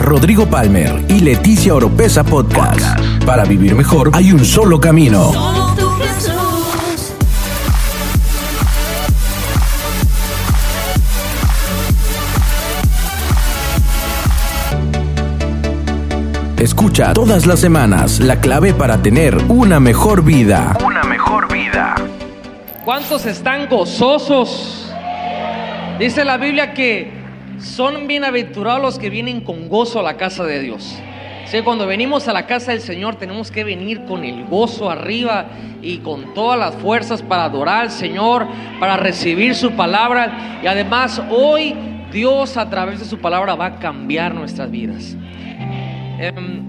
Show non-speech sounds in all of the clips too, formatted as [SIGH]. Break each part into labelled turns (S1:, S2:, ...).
S1: Rodrigo Palmer y Leticia Oropesa Podcast. Para vivir mejor hay un solo camino.
S2: Solo tú, Jesús.
S1: Escucha todas las semanas la clave para tener una mejor vida. Una mejor vida.
S3: ¿Cuántos están gozosos? Dice la Biblia que son bienaventurados los que vienen con gozo a la casa de Dios. Sí, cuando venimos a la casa del Señor tenemos que venir con el gozo arriba y con todas las fuerzas para adorar al Señor, para recibir su palabra. Y además hoy Dios a través de su palabra va a cambiar nuestras vidas. Em,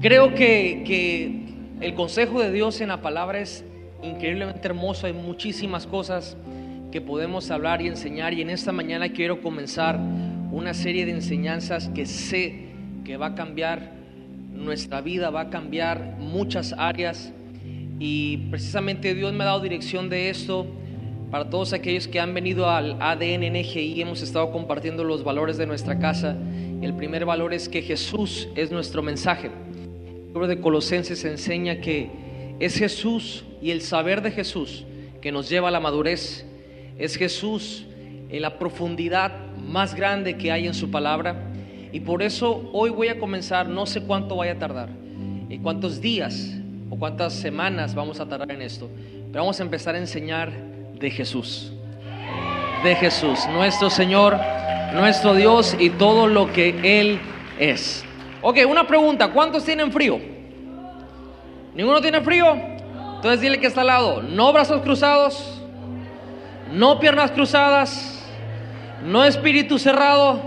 S3: creo que, que el consejo de Dios en la palabra es increíblemente hermoso. Hay muchísimas cosas que podemos hablar y enseñar. Y en esta mañana quiero comenzar una serie de enseñanzas que sé que va a cambiar nuestra vida, va a cambiar muchas áreas. Y precisamente Dios me ha dado dirección de esto. Para todos aquellos que han venido al ADN NGI, hemos estado compartiendo los valores de nuestra casa. El primer valor es que Jesús es nuestro mensaje. El libro de Colosenses enseña que es Jesús y el saber de Jesús que nos lleva a la madurez. Es Jesús en la profundidad más grande que hay en su palabra. Y por eso hoy voy a comenzar, no sé cuánto vaya a tardar, y cuántos días o cuántas semanas vamos a tardar en esto, pero vamos a empezar a enseñar de Jesús. De Jesús, nuestro Señor, nuestro Dios y todo lo que Él es. Ok, una pregunta, ¿cuántos tienen frío? ¿Ninguno tiene frío? Entonces dile que está al lado, no brazos cruzados, no piernas cruzadas, no espíritu cerrado.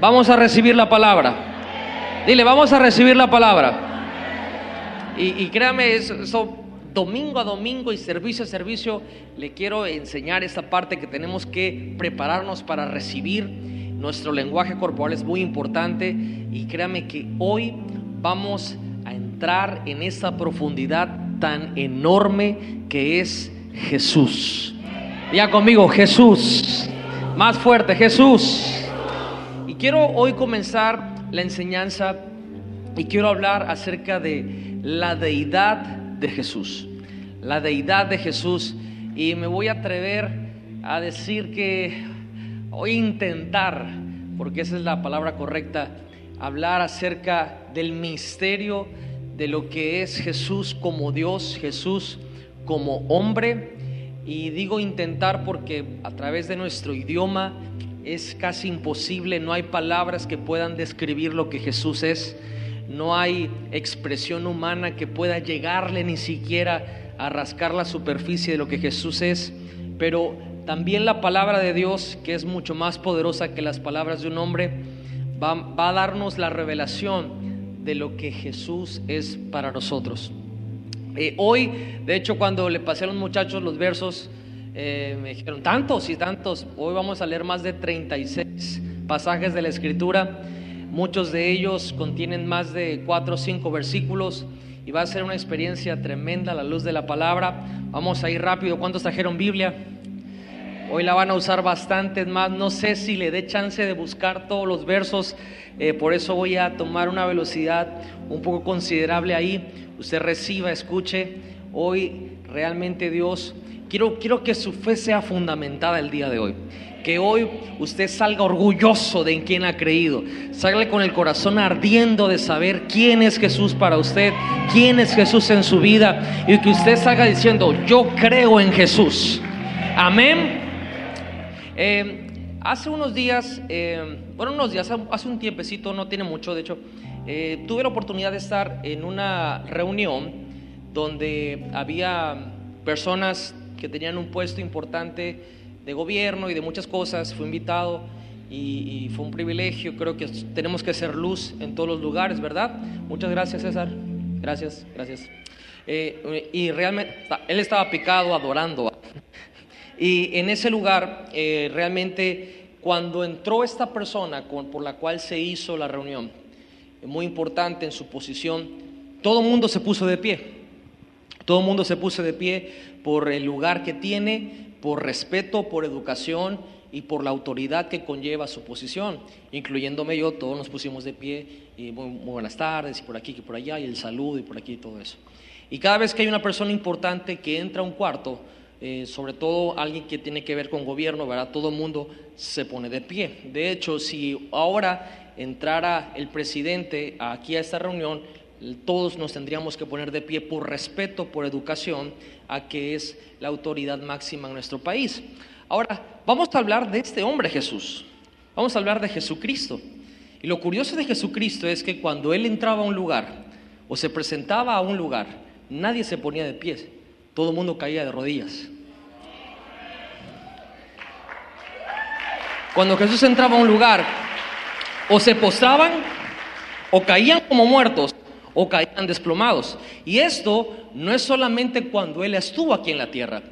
S3: Vamos a recibir la palabra. Dile, vamos a recibir la palabra. Y, y créame, eso, domingo a domingo y servicio a servicio, le quiero enseñar esta parte que tenemos que prepararnos para recibir. Nuestro lenguaje corporal es muy importante y créame que hoy vamos a entrar en esta profundidad tan enorme que es Jesús. Ya conmigo, Jesús. Más fuerte, Jesús. Y quiero hoy comenzar la enseñanza y quiero hablar acerca de la deidad de Jesús. La deidad de Jesús. Y me voy a atrever a decir que voy a intentar, porque esa es la palabra correcta, hablar acerca del misterio de lo que es Jesús como Dios, Jesús como hombre. Y digo intentar porque a través de nuestro idioma es casi imposible, no hay palabras que puedan describir lo que Jesús es, no hay expresión humana que pueda llegarle ni siquiera a rascar la superficie de lo que Jesús es, pero también la palabra de Dios, que es mucho más poderosa que las palabras de un hombre, va, va a darnos la revelación de lo que Jesús es para nosotros. Eh, hoy, de hecho, cuando le pasé a los muchachos los versos, eh, me dijeron, tantos y tantos. Hoy vamos a leer más de 36 pasajes de la Escritura. Muchos de ellos contienen más de 4 o 5 versículos y va a ser una experiencia tremenda la luz de la palabra. Vamos a ir rápido. ¿Cuántos trajeron Biblia? Hoy la van a usar bastante más. No sé si le dé chance de buscar todos los versos. eh, por eso voy a tomar una velocidad un poco considerable ahí. Usted reciba, escuche. Hoy realmente Dios, quiero, quiero que su fe sea fundamentada el día de hoy. Que hoy usted salga orgulloso de en quién ha creído. Salga con el corazón ardiendo de saber quién es Jesús para usted, quién es Jesús en su vida. Y que usted salga diciendo, yo creo en Jesús. Amén. Eh, hace unos días, eh, bueno, unos días, hace un tiempecito, no tiene mucho, de hecho, eh, tuve la oportunidad de estar en una reunión donde había personas que tenían un puesto importante de gobierno y de muchas cosas. Fui invitado y, y fue un privilegio. Creo que tenemos que hacer luz en todos los lugares, ¿verdad? Muchas gracias, César. Gracias, gracias. Eh, y realmente, él estaba picado adorando. [LAUGHS] Y en ese lugar, eh, realmente, cuando entró esta persona con, por la cual se hizo la reunión, muy importante en su posición, todo el mundo se puso de pie. Todo el mundo se puso de pie por el lugar que tiene, por respeto, por educación y por la autoridad que conlleva su posición, incluyéndome yo, todos nos pusimos de pie y muy, buenas tardes y por aquí y por allá y el saludo y por aquí y todo eso. Y cada vez que hay una persona importante que entra a un cuarto, eh, sobre todo alguien que tiene que ver con gobierno, ¿verdad? Todo el mundo se pone de pie. De hecho, si ahora entrara el presidente aquí a esta reunión, todos nos tendríamos que poner de pie por respeto, por educación, a que es la autoridad máxima en nuestro país. Ahora, vamos a hablar de este hombre Jesús. Vamos a hablar de Jesucristo. Y lo curioso de Jesucristo es que cuando Él entraba a un lugar o se presentaba a un lugar, nadie se ponía de pie, todo el mundo caía de rodillas. Cuando Jesús entraba a un lugar, o se postraban, o caían como muertos, o caían desplomados. Y esto no es solamente cuando Él estuvo aquí en la tierra.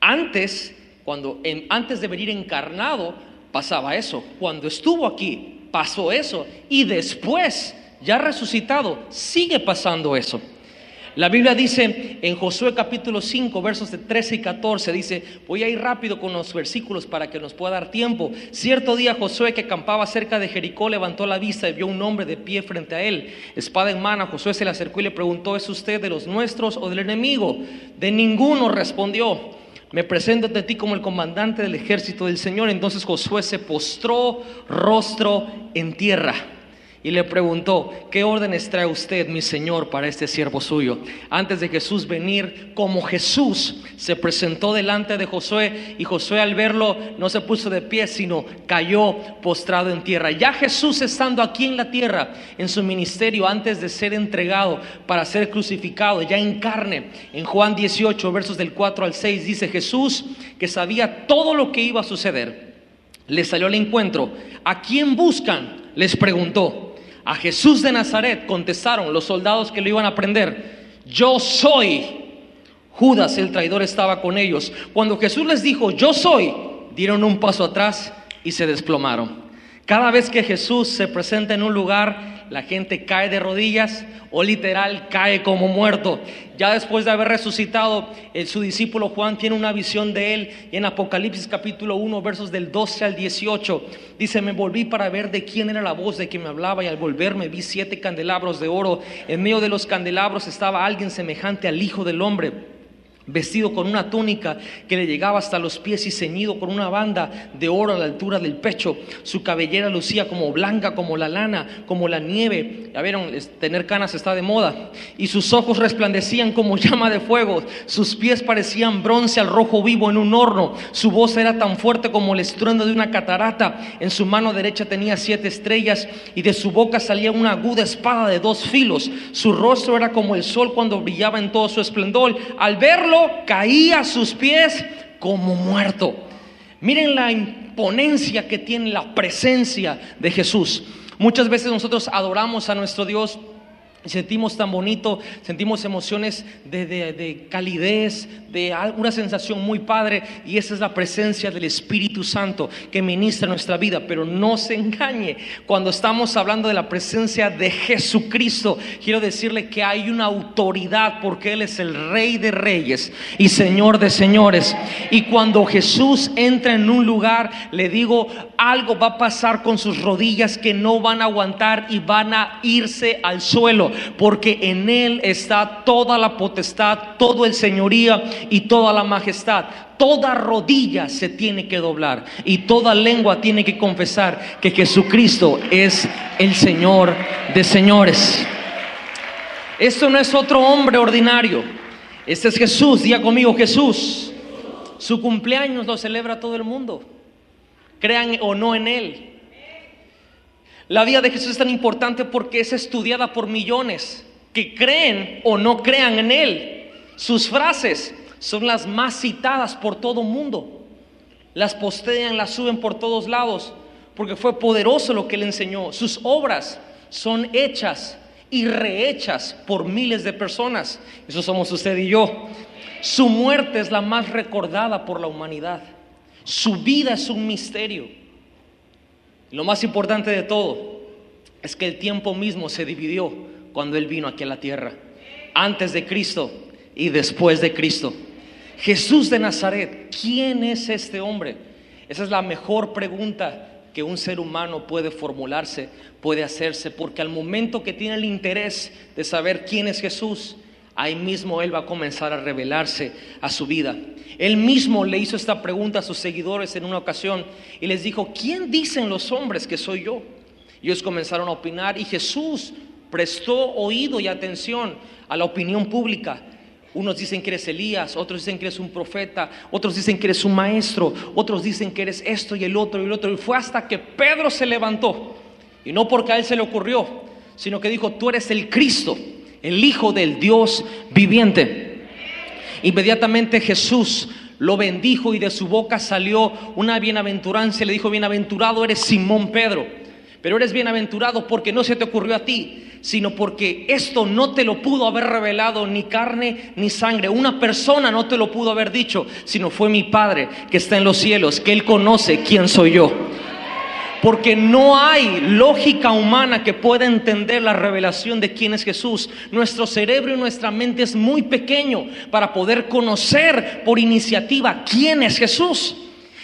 S3: Antes cuando antes de venir encarnado pasaba eso. Cuando estuvo aquí pasó eso. Y después, ya resucitado, sigue pasando eso. La Biblia dice en Josué capítulo 5, versos de 13 y 14, dice, voy a ir rápido con los versículos para que nos pueda dar tiempo. Cierto día Josué que acampaba cerca de Jericó levantó la vista y vio un hombre de pie frente a él, espada en mano. Josué se le acercó y le preguntó, ¿es usted de los nuestros o del enemigo? De ninguno respondió me presento ante ti como el comandante del ejército del Señor. Entonces Josué se postró rostro en tierra y le preguntó, ¿qué órdenes trae usted, mi Señor, para este siervo suyo? Antes de Jesús venir, como Jesús se presentó delante de Josué y Josué al verlo no se puso de pie, sino cayó postrado en tierra. Ya Jesús estando aquí en la tierra, en su ministerio, antes de ser entregado para ser crucificado, ya en carne, en Juan 18, versos del 4 al 6, dice Jesús que sabía todo lo que iba a suceder. Le salió al encuentro. ¿A quién buscan? Les preguntó. A Jesús de Nazaret contestaron los soldados que lo iban a prender, yo soy. Judas el traidor estaba con ellos. Cuando Jesús les dijo, yo soy, dieron un paso atrás y se desplomaron. Cada vez que Jesús se presenta en un lugar, la gente cae de rodillas o literal cae como muerto. Ya después de haber resucitado, su discípulo Juan tiene una visión de él y en Apocalipsis capítulo 1, versos del 12 al 18, dice, me volví para ver de quién era la voz de que me hablaba y al volverme vi siete candelabros de oro. En medio de los candelabros estaba alguien semejante al Hijo del Hombre vestido con una túnica que le llegaba hasta los pies y ceñido con una banda de oro a la altura del pecho. Su cabellera lucía como blanca, como la lana, como la nieve. Ya vieron, tener canas está de moda. Y sus ojos resplandecían como [LAUGHS] llama de fuego. Sus pies parecían bronce al rojo vivo en un horno. Su voz era tan fuerte como el estruendo de una catarata. En su mano derecha tenía siete estrellas y de su boca salía una aguda espada de dos filos. Su rostro era como el sol cuando brillaba en todo su esplendor. Al verlo, caía a sus pies como muerto. Miren la imponencia que tiene la presencia de Jesús. Muchas veces nosotros adoramos a nuestro Dios sentimos tan bonito, sentimos emociones de, calidez, de una sensación muy padre, y esa es la presencia del Espíritu Santo que ministra nuestra vida. Pero no se engañe, cuando estamos hablando de la presencia de Jesucristo, quiero decirle que hay una autoridad porque Él es el Rey de Reyes y Señor de Señores. Y cuando Jesús entra en un lugar, le digo, algo va a pasar con sus rodillas que no van a aguantar y van a irse al suelo porque en Él está toda la potestad, todo el señoría y toda la majestad. Toda rodilla se tiene que doblar y toda lengua tiene que confesar que Jesucristo es el Señor de señores. Esto no es otro hombre ordinario. Este es Jesús, diga conmigo Jesús. Su cumpleaños lo celebra todo el mundo. Crean o no en Él. La vida de Jesús es tan importante porque es estudiada por millones que creen o no crean en Él. Sus frases son las más citadas por todo mundo. Las postean, las suben por todos lados porque fue poderoso lo que Él enseñó. Sus obras son hechas y rehechas por miles de personas. Eso somos usted y yo. Su muerte es la más recordada por la humanidad. Su vida es un misterio. Lo más importante de todo es que el tiempo mismo se dividió cuando Él vino aquí a la tierra, antes de Cristo y después de Cristo. Jesús de Nazaret, ¿quién es este hombre? Esa es la mejor pregunta que un ser humano puede formularse, puede hacerse, porque al momento que tiene el interés de saber quién es Jesús, ahí mismo Él va a comenzar a revelarse a su vida. Él mismo le hizo esta pregunta a sus seguidores en una ocasión y les dijo, ¿quién dicen los hombres que soy yo? Y ellos comenzaron a opinar y Jesús prestó oído y atención a la opinión pública. Unos dicen que eres Elías, otros dicen que eres un profeta, otros dicen que eres un maestro, otros dicen que eres esto y el otro y el otro. Y fue hasta que Pedro se levantó, y no porque a él se le ocurrió, sino que dijo, tú eres el Cristo, el Hijo del Dios viviente. Inmediatamente Jesús lo bendijo y de su boca salió una bienaventuranza. Le dijo, bienaventurado eres Simón Pedro, pero eres bienaventurado porque no se te ocurrió a ti, sino porque esto no te lo pudo haber revelado ni carne ni sangre. Una persona no te lo pudo haber dicho, sino fue mi Padre que está en los cielos, que Él conoce quién soy yo. Porque no hay lógica humana que pueda entender la revelación de quién es Jesús. Nuestro cerebro y nuestra mente es muy pequeño para poder conocer por iniciativa quién es Jesús.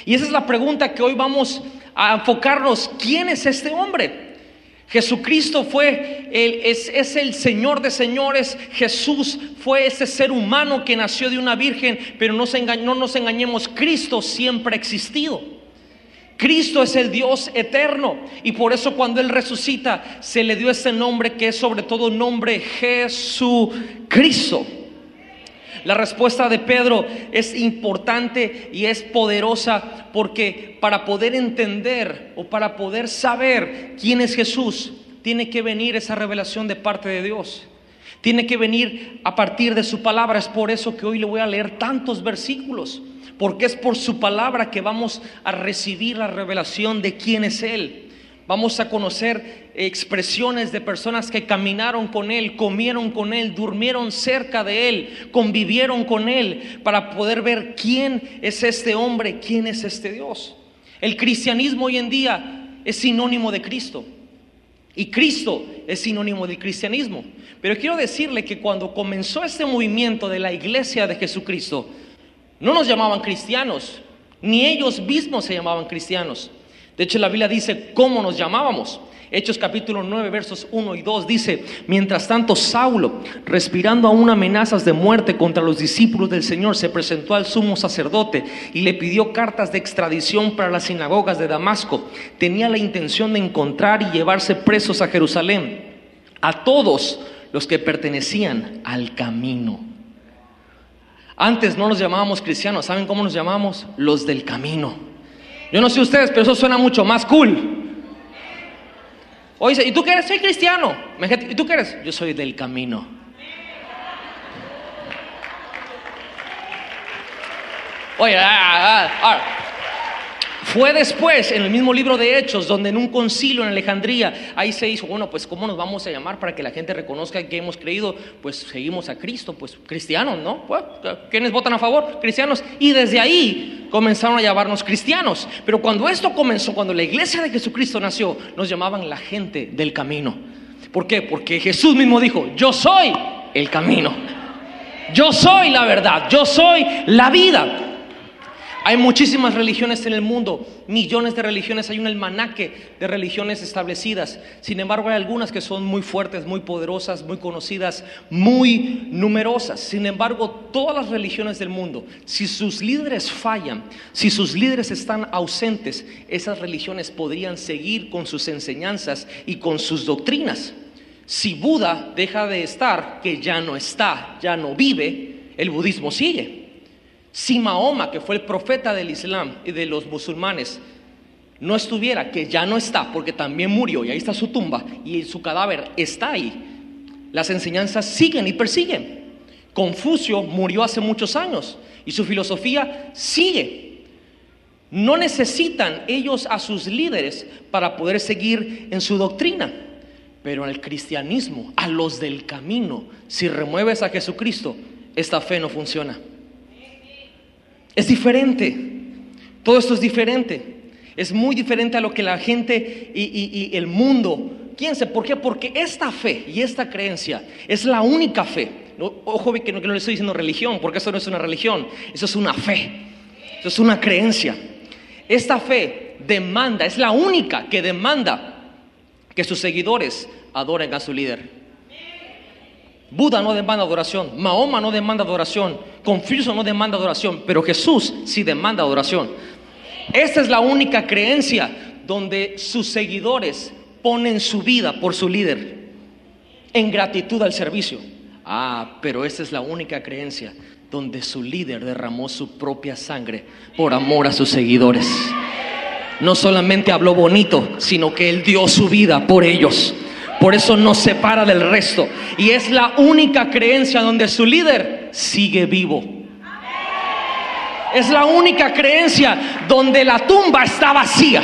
S3: Y esa es la pregunta que hoy vamos a enfocarnos. ¿Quién es este hombre? Jesucristo fue, es, es, el Señor de señores. Jesús fue ese ser humano que nació de una virgen, pero no, se no nos engañemos, Cristo siempre ha existido. Cristo es el Dios eterno y por eso cuando Él resucita se le dio ese nombre que es sobre todo nombre Jesucristo. La respuesta de Pedro es importante y es poderosa porque para poder entender o para poder saber quién es Jesús, tiene que venir esa revelación de parte de Dios. Tiene que venir a partir de su palabra. Es por eso que hoy le voy a leer tantos versículos porque es por su palabra que vamos a recibir la revelación de quién es Él. Vamos a conocer expresiones de personas que caminaron con Él, comieron con Él, durmieron cerca de Él, convivieron con Él, para poder ver quién es este hombre, quién es este Dios. El cristianismo hoy en día es sinónimo de Cristo. Y Cristo es sinónimo del cristianismo. Pero quiero decirle que cuando comenzó este movimiento de la iglesia de Jesucristo, no nos llamaban cristianos, ni ellos mismos se llamaban cristianos. De hecho, la Biblia dice cómo nos llamábamos. Hechos capítulo 9, versos 1 y 2 dice, mientras tanto Saulo, respirando aún amenazas de muerte contra los discípulos del Señor, se presentó al sumo sacerdote y le pidió cartas de extradición para las sinagogas de Damasco. Tenía la intención de encontrar y llevarse presos a Jerusalén a todos los que pertenecían al camino. Antes no nos llamábamos cristianos, ¿saben cómo nos llamamos? Los del camino. Yo no sé ustedes, pero eso suena mucho más cool. Oye, ¿y tú qué eres? Soy cristiano. ¿Y tú qué eres? Yo soy del camino. Oye, ah, ah, ah. Fue después, en el mismo libro de Hechos, donde en un concilio en Alejandría, ahí se hizo, bueno, pues ¿cómo nos vamos a llamar para que la gente reconozca que hemos creído? Pues seguimos a Cristo, pues cristianos, ¿no? Pues, ¿Quiénes votan a favor? Cristianos. Y desde ahí comenzaron a llamarnos cristianos. Pero cuando esto comenzó, cuando la iglesia de Jesucristo nació, nos llamaban la gente del camino. ¿Por qué? Porque Jesús mismo dijo, yo soy el camino. Yo soy la verdad, yo soy la vida. Hay muchísimas religiones en el mundo, millones de religiones, hay un almanaque de religiones establecidas. Sin embargo, hay algunas que son muy fuertes, muy poderosas, muy conocidas, muy numerosas. Sin embargo, todas las religiones del mundo, si sus líderes fallan, si sus líderes están ausentes, esas religiones podrían seguir con sus enseñanzas y con sus doctrinas. Si Buda deja de estar, que ya no está, ya no vive, el budismo sigue. Si Mahoma, que fue el profeta del Islam y de los musulmanes, no estuviera, que ya no está, porque también murió y ahí está su tumba y su cadáver está ahí, las enseñanzas siguen y persiguen. Confucio murió hace muchos años y su filosofía sigue. No necesitan ellos a sus líderes para poder seguir en su doctrina. Pero el cristianismo, a los del camino, si remueves a Jesucristo, esta fe no funciona. Es diferente. Todo esto es diferente. Es muy diferente a lo que la gente y, el mundo piensa. ¿Por qué? Porque esta fe y esta creencia es la única fe. Ojo que no, que no le estoy diciendo religión, porque eso no es una religión. Eso es una fe. Eso es una creencia. Esta fe demanda, es la única que demanda que sus seguidores adoren a su líder. Buda no demanda adoración, Mahoma no demanda adoración, Confucio no demanda adoración, pero Jesús sí demanda adoración. Esta es la única creencia donde sus seguidores ponen su vida por su líder en gratitud al servicio. Ah, pero esta es la única creencia donde su líder derramó su propia sangre por amor a sus seguidores. No solamente habló bonito, sino que él dio su vida por ellos. Por eso nos separa del resto. Y es la única creencia donde su líder sigue vivo. Es la única creencia donde la tumba está vacía.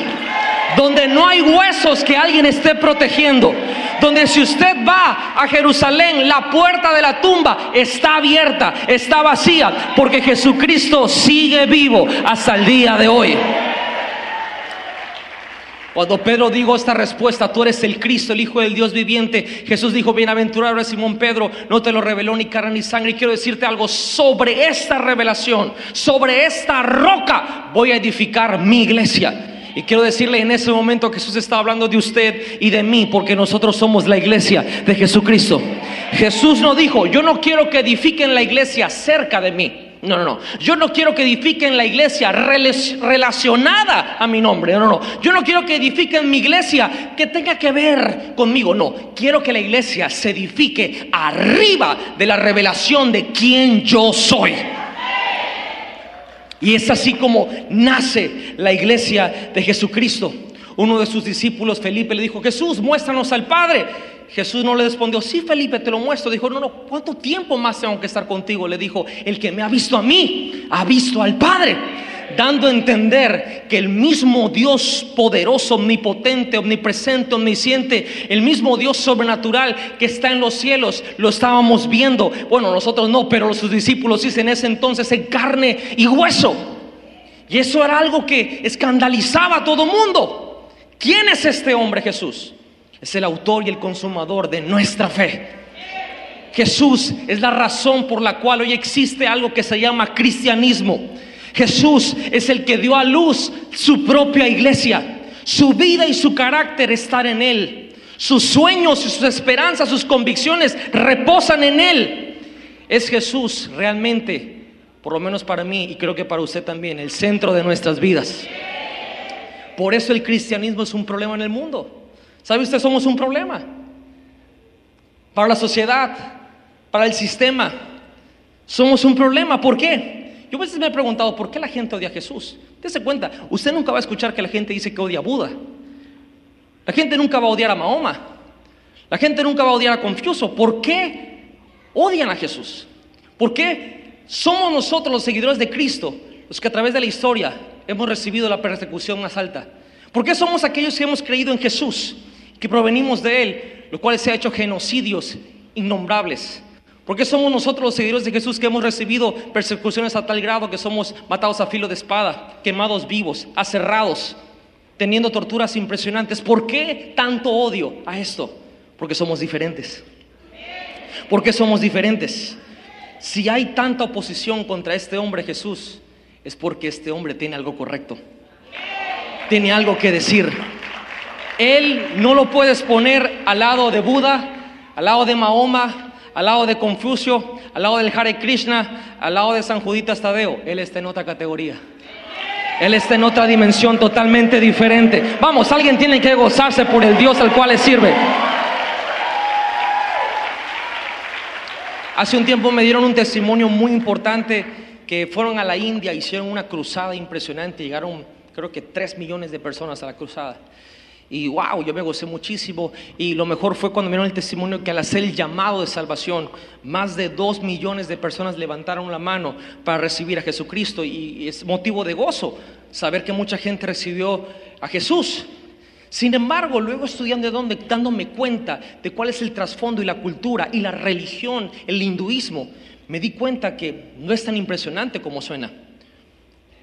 S3: Donde no hay huesos que alguien esté protegiendo. Donde si usted va a Jerusalén, la puerta de la tumba está abierta, está vacía. Porque Jesucristo sigue vivo hasta el día de hoy. Cuando Pedro dijo esta respuesta, tú eres el Cristo, el Hijo del Dios viviente, Jesús dijo, bienaventurado es Simón Pedro, no te lo reveló ni carne ni sangre. Y quiero decirte algo sobre esta revelación, sobre esta roca, voy a edificar mi iglesia. Y quiero decirle en ese momento Jesús está hablando de usted y de mí, porque nosotros somos la iglesia de Jesucristo. Jesús no dijo, yo no quiero que edifiquen la iglesia cerca de mí. No, no, no. Yo no quiero que edifiquen la iglesia relacionada a mi nombre. No, no, no. Yo no quiero que edifiquen mi iglesia que tenga que ver conmigo. No. Quiero que la iglesia se edifique arriba de la revelación de quién yo soy. Y es así como nace la iglesia de Jesucristo. Uno de sus discípulos, Felipe, le dijo, Jesús, muéstranos al Padre. Jesús no le respondió, sí Felipe, te lo muestro. Dijo, no, no, ¿cuánto tiempo más tengo que estar contigo? Le dijo, el que me ha visto a mí, ha visto al Padre. Dando a entender que el mismo Dios poderoso, omnipotente, omnipresente, omnisciente, el mismo Dios sobrenatural que está en los cielos, lo estábamos viendo. Bueno, nosotros no, pero sus discípulos dicen en ese entonces en carne y hueso. Y eso era algo que escandalizaba a todo mundo. ¿Quién es este hombre Jesús? es el autor y el consumador de nuestra fe. Jesús es la razón por la cual hoy existe algo que se llama cristianismo. Jesús es el que dio a luz su propia iglesia. Su vida y su carácter están en Él. Sus sueños, sus esperanzas, sus convicciones reposan en Él. Es Jesús realmente, por lo menos para mí y creo que para usted también, el centro de nuestras vidas. Por eso el cristianismo es un problema en el mundo. ¿Sabe usted? Somos un problema para la sociedad, para el sistema. Somos un problema. ¿Por qué? Yo a veces me he preguntado, ¿por qué la gente odia a Jesús? Dese cuenta, usted nunca va a escuchar que la gente dice que odia a Buda. La gente nunca va a odiar a Mahoma. La gente nunca va a odiar a Confucio. ¿Por qué odian a Jesús? ¿Por qué somos nosotros los seguidores de Cristo los que a través de la historia hemos recibido la persecución más alta? ¿Por qué somos aquellos que hemos creído en Jesús? que provenimos de Él, lo cual se ha hecho genocidios innombrables. Porque somos nosotros los seguidores de Jesús que hemos recibido persecuciones a tal grado que somos matados a filo de espada, quemados vivos, aserrados, teniendo torturas impresionantes. ¿Por qué tanto odio a esto? Porque somos diferentes. ¿Por qué somos diferentes? Si hay tanta oposición contra este hombre Jesús, es porque este hombre tiene algo correcto. Tiene algo que decir. Él no lo puedes poner al lado de Buda, al lado de Mahoma, al lado de Confucio, al lado del Hare Krishna, al lado de San Juditas Tadeo. Él está en otra categoría. Él está en otra dimensión totalmente diferente. Vamos, alguien tiene que gozarse por el Dios al cual le sirve. Hace un tiempo me dieron un testimonio muy importante que fueron a la India, hicieron una cruzada impresionante, llegaron creo que tres millones de personas a la cruzada. Y wow, yo me gocé muchísimo. Y lo mejor fue cuando vieron el testimonio que al hacer el llamado de salvación, más de dos millones de personas levantaron la mano para recibir a Jesucristo. Y es motivo de gozo saber que mucha gente recibió a Jesús. Sin embargo, luego estudiando de dónde, dándome cuenta de cuál es el trasfondo y la cultura y la religión, el hinduismo, me di cuenta que no es tan impresionante como suena.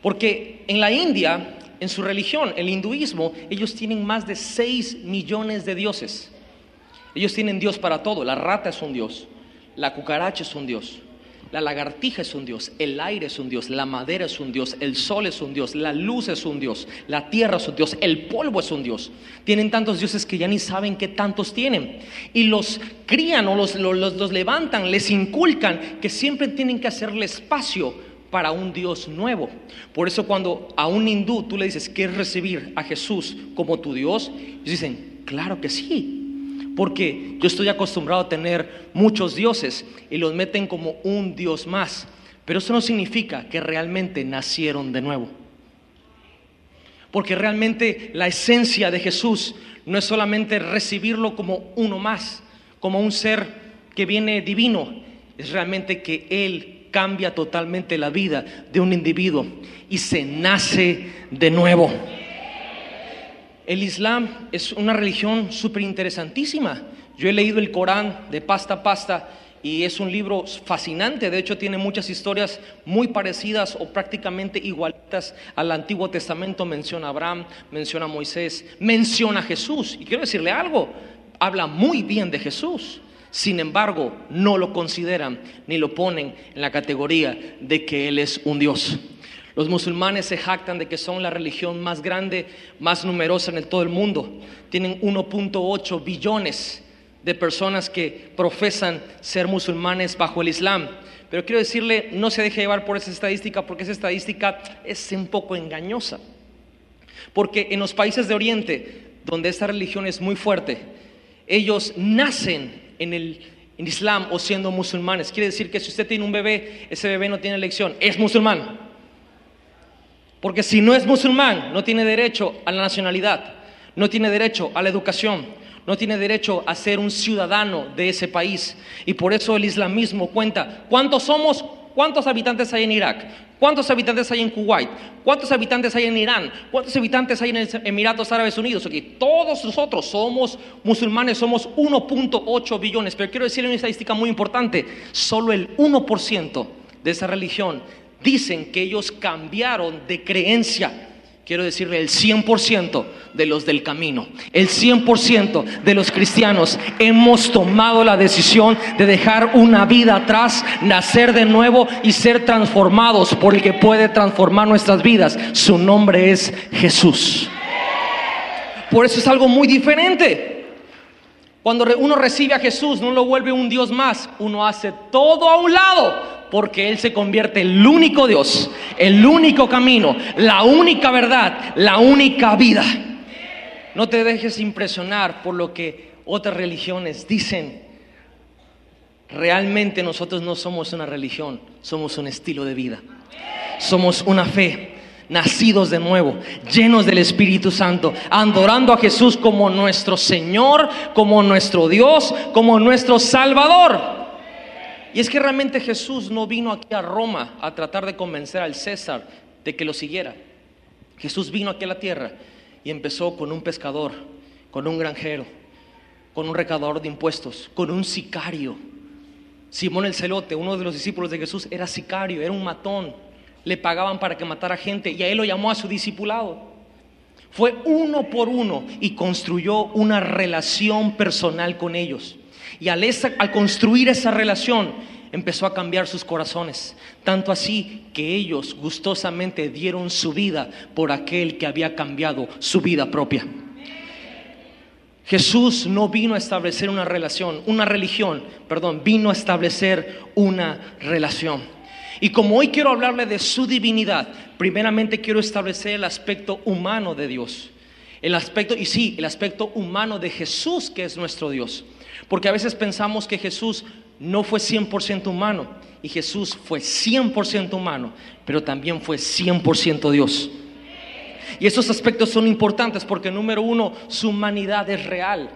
S3: Porque en la India en su religión, el hinduismo, ellos tienen más de 6 millones de dioses. Ellos tienen Dios para todo. La rata es un Dios, la cucaracha es un Dios, la lagartija es un Dios, el aire es un Dios, la madera es un Dios, el sol es un Dios, la luz es un Dios, la tierra es un Dios, el polvo es un Dios. Tienen tantos dioses que ya ni saben qué tantos tienen. Y los crían o los, los, levantan, les inculcan que siempre tienen que hacerle espacio para un Dios nuevo. Por eso cuando a un hindú tú le dices, ¿quieres recibir a Jesús como tu Dios? Ellos dicen, claro que sí. Porque yo estoy acostumbrado a tener muchos dioses y los meten como un Dios más. Pero eso no significa que realmente nacieron de nuevo. Porque realmente la esencia de Jesús no es solamente recibirlo como uno más, como un ser que viene divino, es realmente que Él cambia totalmente la vida de un individuo y se nace de nuevo. El Islam es una religión súper interesantísima. Yo he leído el Corán de pasta a pasta y es un libro fascinante. De hecho, tiene muchas historias muy parecidas o prácticamente igualitas al Antiguo Testamento. Menciona a Abraham, menciona a Moisés, menciona a Jesús. Y quiero decirle algo, habla muy bien de Jesús. Sin embargo, no lo consideran ni lo ponen en la categoría de que Él es un Dios. Los musulmanes se jactan de que son la religión más grande, más numerosa en todo el mundo. Tienen 1.8 billones de personas que profesan ser musulmanes bajo el Islam. Pero quiero decirle, no se deje llevar por esa estadística porque esa estadística es un poco engañosa. Porque en los países de Oriente, donde esta religión es muy fuerte, ellos nacen en el Islam o siendo musulmanes. Quiere decir que si usted tiene un bebé, ese bebé no tiene elección, es musulmán. Porque si no es musulmán, no tiene derecho a la nacionalidad, no tiene derecho a la educación, no tiene derecho a ser un ciudadano de ese país. Y por eso el islamismo cuenta, ¿cuántos somos? ¿Cuántos habitantes hay en Irak? ¿Cuántos habitantes hay en Kuwait? ¿Cuántos habitantes hay en Irán? ¿Cuántos habitantes hay en Emiratos Árabes Unidos? Aquí todos nosotros somos musulmanes, somos 1.8 billones. Pero quiero decirle una estadística muy importante, solo el 1% de esa religión dicen que ellos cambiaron de creencia. Quiero decirle, el 100% de los del camino, el 100% de los cristianos hemos tomado la decisión de dejar una vida atrás, nacer de nuevo y ser transformados por el que puede transformar nuestras vidas. Su nombre es Jesús. Por eso es algo muy diferente. Cuando uno recibe a Jesús, no lo vuelve un Dios más, uno hace todo a un lado porque Él se convierte en el único Dios, el único camino, la única verdad, la única vida. No te dejes impresionar por lo que otras religiones dicen. Realmente nosotros no somos una religión, somos un estilo de vida. Somos una fe, nacidos de nuevo, llenos del Espíritu Santo, adorando a Jesús como nuestro Señor, como nuestro Dios, como nuestro Salvador. Y es que realmente Jesús no vino aquí a Roma a tratar de convencer al César de que lo siguiera. Jesús vino aquí a la tierra y empezó con un pescador, con un granjero, con un recaudador de impuestos, con un sicario. Simón el celote, uno de los discípulos de Jesús, era sicario, era un matón. Le pagaban para que matara gente y a él lo llamó a su discipulado. Fue uno por uno y construyó una relación personal con ellos. Y al, al construir esa relación, empezó a cambiar sus corazones. Tanto así que ellos gustosamente dieron su vida por aquel que había cambiado su vida propia. Jesús no vino a establecer una relación, una religión, perdón, vino a establecer una relación. Y como hoy quiero hablarle de su divinidad, primeramente quiero establecer el aspecto humano de Dios. El aspecto, y sí, el aspecto humano de Jesús, que es nuestro Dios. Porque a veces pensamos que Jesús no fue 100% humano y Jesús fue 100% humano, pero también fue 100% Dios. Y esos aspectos son importantes porque número uno, su humanidad es real.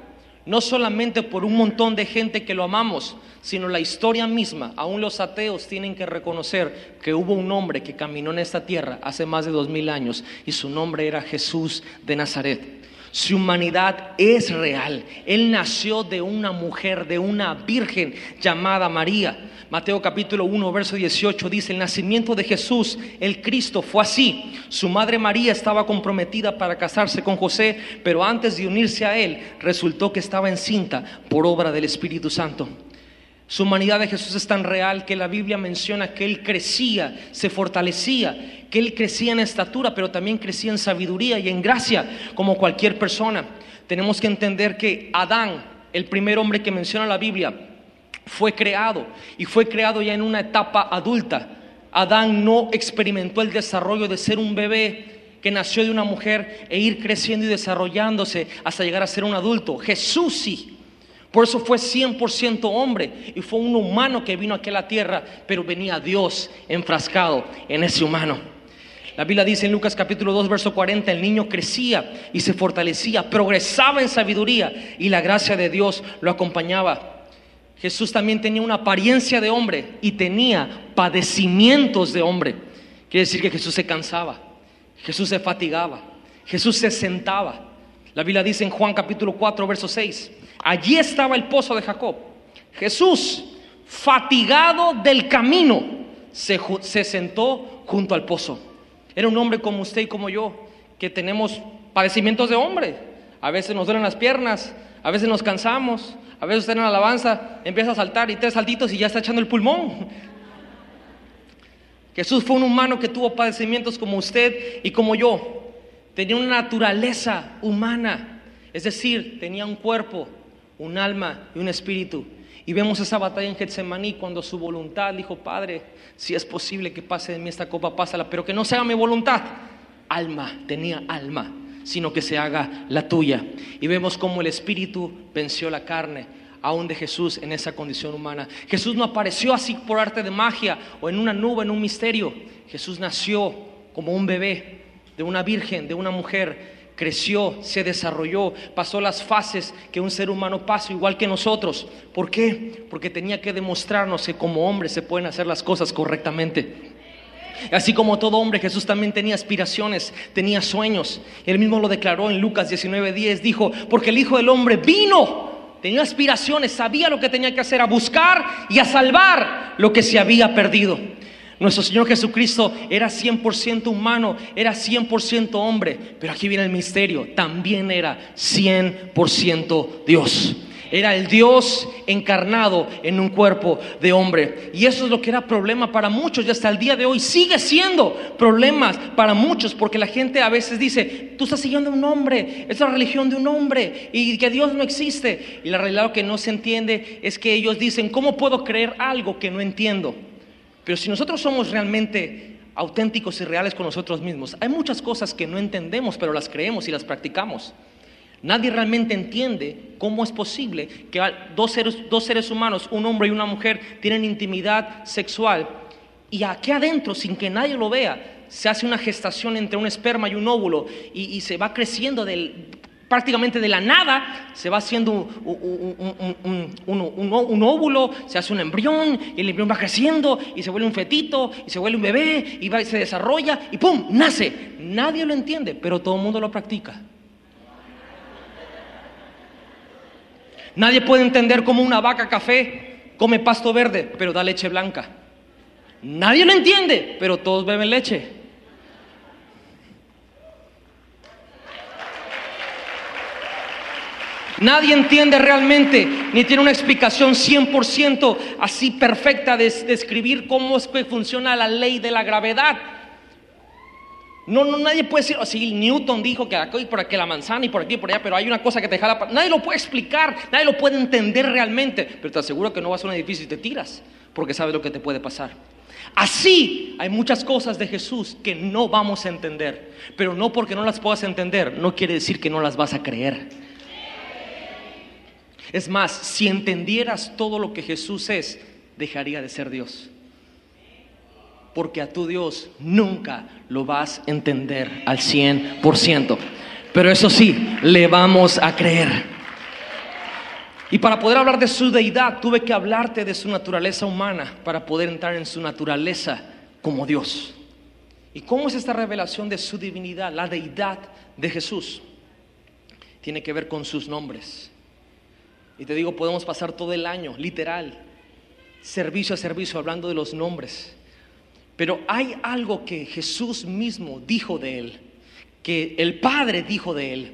S3: No solamente por un montón de gente que lo amamos, sino la historia misma. Aún los ateos tienen que reconocer que hubo un hombre que caminó en esta tierra hace más de dos mil años y su nombre era Jesús de Nazaret. Su humanidad es real. Él nació de una mujer, de una virgen llamada María. Mateo capítulo 1, verso 18 dice, el nacimiento de Jesús, el Cristo, fue así. Su madre María estaba comprometida para casarse con José, pero antes de unirse a él, resultó que estaba encinta por obra del Espíritu Santo. Su humanidad de Jesús es tan real que la Biblia menciona que Él crecía, se fortalecía, que Él crecía en estatura, pero también crecía en sabiduría y en gracia, como cualquier persona. Tenemos que entender que Adán, el primer hombre que menciona la Biblia, fue creado y fue creado ya en una etapa adulta. Adán no experimentó el desarrollo de ser un bebé que nació de una mujer e ir creciendo y desarrollándose hasta llegar a ser un adulto. Jesús sí. Por eso fue 100% hombre y fue un humano que vino a la tierra, pero venía Dios enfrascado en ese humano. La Biblia dice en Lucas capítulo 2, verso 40, el niño crecía y se fortalecía, progresaba en sabiduría y la gracia de Dios lo acompañaba. Jesús también tenía una apariencia de hombre y tenía padecimientos de hombre. Quiere decir que Jesús se cansaba, Jesús se fatigaba, Jesús se sentaba. La Biblia dice en Juan capítulo 4, verso 6, allí estaba el pozo de Jacob. Jesús, fatigado del camino, se, se sentó junto al pozo. Era un hombre como usted y como yo, que tenemos padecimientos de hombre. A veces nos duelen las piernas, a veces nos cansamos, a veces usted en la alabanza empieza a saltar y tres saltitos y ya está echando el pulmón. [LAUGHS] Jesús fue un humano que tuvo padecimientos como usted y como yo. Tenía una naturaleza humana, es decir, tenía un cuerpo, un alma y un espíritu. Y vemos esa batalla en Getsemaní cuando su voluntad dijo, Padre, si es posible que pase de mí esta copa, pásala, pero que no se haga mi voluntad. Alma, tenía alma sino que se haga la tuya. Y vemos cómo el Espíritu venció la carne, aún de Jesús en esa condición humana. Jesús no apareció así por arte de magia o en una nube, en un misterio. Jesús nació como un bebé de una virgen, de una mujer, creció, se desarrolló, pasó las fases que un ser humano pasa igual que nosotros. ¿Por qué? Porque tenía que demostrarnos que como hombres se pueden hacer las cosas correctamente. Así como todo hombre, Jesús también tenía aspiraciones, tenía sueños. Él mismo lo declaró en Lucas 19:10, dijo, porque el Hijo del Hombre vino, tenía aspiraciones, sabía lo que tenía que hacer, a buscar y a salvar lo que se había perdido. Nuestro Señor Jesucristo era 100% humano, era 100% hombre, pero aquí viene el misterio, también era 100% Dios. Era el Dios encarnado en un cuerpo de hombre. Y eso es lo que era problema para muchos y hasta el día de hoy sigue siendo problemas para muchos porque la gente a veces dice, tú estás siguiendo un hombre, es la religión de un hombre y que Dios no existe. Y la realidad lo que no se entiende es que ellos dicen, ¿cómo puedo creer algo que no entiendo? Pero si nosotros somos realmente auténticos y reales con nosotros mismos, hay muchas cosas que no entendemos, pero las creemos y las practicamos. Nadie realmente entiende cómo es posible que dos seres, humanos, un hombre y una mujer, tienen intimidad sexual y aquí adentro, sin que nadie lo vea, se hace una gestación entre un esperma y un óvulo y, se va creciendo prácticamente de la nada, se va haciendo un, un, óvulo, se hace un embrión, y el embrión va creciendo y se vuelve un fetito, y se vuelve un bebé, y se desarrolla, y ¡pum! nace. Nadie lo entiende, pero todo el mundo lo practica. Nadie puede entender cómo una vaca café come pasto verde, pero da leche blanca. Nadie lo entiende, pero todos beben leche. Nadie entiende realmente, ni tiene una explicación 100% así perfecta de describir cómo es que funciona la ley de la gravedad. No, no, nadie puede decir, así Newton dijo que por aquí la manzana y por aquí por allá, pero hay una cosa que te jala. Nadie lo puede explicar, nadie lo puede entender realmente, pero te aseguro que no vas a un edificio y te tiras, porque sabes lo que te puede pasar. Así hay muchas cosas de Jesús que no vamos a entender, pero no porque no las puedas entender, no quiere decir que no las vas a creer. Es más, si entendieras todo lo que Jesús es, dejaría de ser Dios porque a tu Dios nunca lo vas a entender al 100%. Pero eso sí, le vamos a creer. Y para poder hablar de su deidad, tuve que hablarte de su naturaleza humana para poder entrar en su naturaleza como Dios. ¿Y cómo es esta revelación de su divinidad, la deidad de Jesús? Tiene que ver con sus nombres. Y te digo, podemos pasar todo el año, literal, servicio a servicio, hablando de los nombres. Pero hay algo que Jesús mismo dijo de él, que el Padre dijo de él.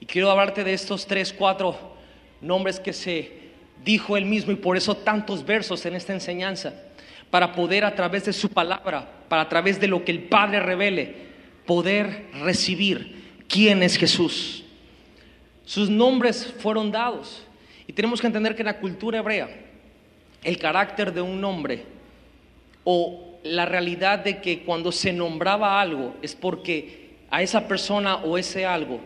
S3: Y quiero hablarte de estos tres, cuatro nombres que se dijo él mismo, y por eso tantos versos en esta enseñanza, para poder a través de su palabra, para a través de lo que el Padre revele, poder recibir quién es Jesús. Sus nombres fueron dados. Y tenemos que entender que en la cultura hebrea, el carácter de un nombre o la realidad de que cuando se nombraba algo es porque a esa persona o ese algo,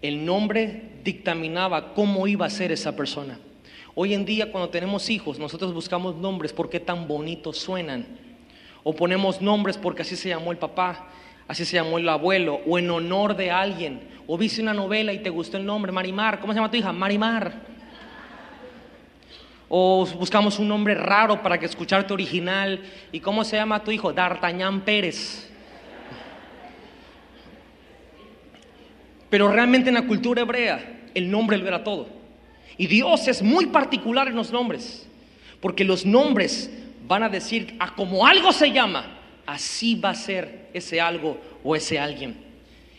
S3: el nombre dictaminaba cómo iba a ser esa persona. Hoy en día cuando tenemos hijos, nosotros buscamos nombres porque tan bonitos suenan. O ponemos nombres porque así se llamó el papá, así se llamó el abuelo, o en honor de alguien. O viste una novela y te gustó el nombre, Marimar. ¿Cómo se llama tu hija? Marimar. O buscamos un nombre raro para que escucharte original. ¿Y cómo se llama tu hijo? D'Artagnan Pérez. Pero realmente en la cultura hebrea el nombre lo era todo. Y Dios es muy particular en los nombres. Porque los nombres van a decir a como algo se llama, así va a ser ese algo o ese alguien.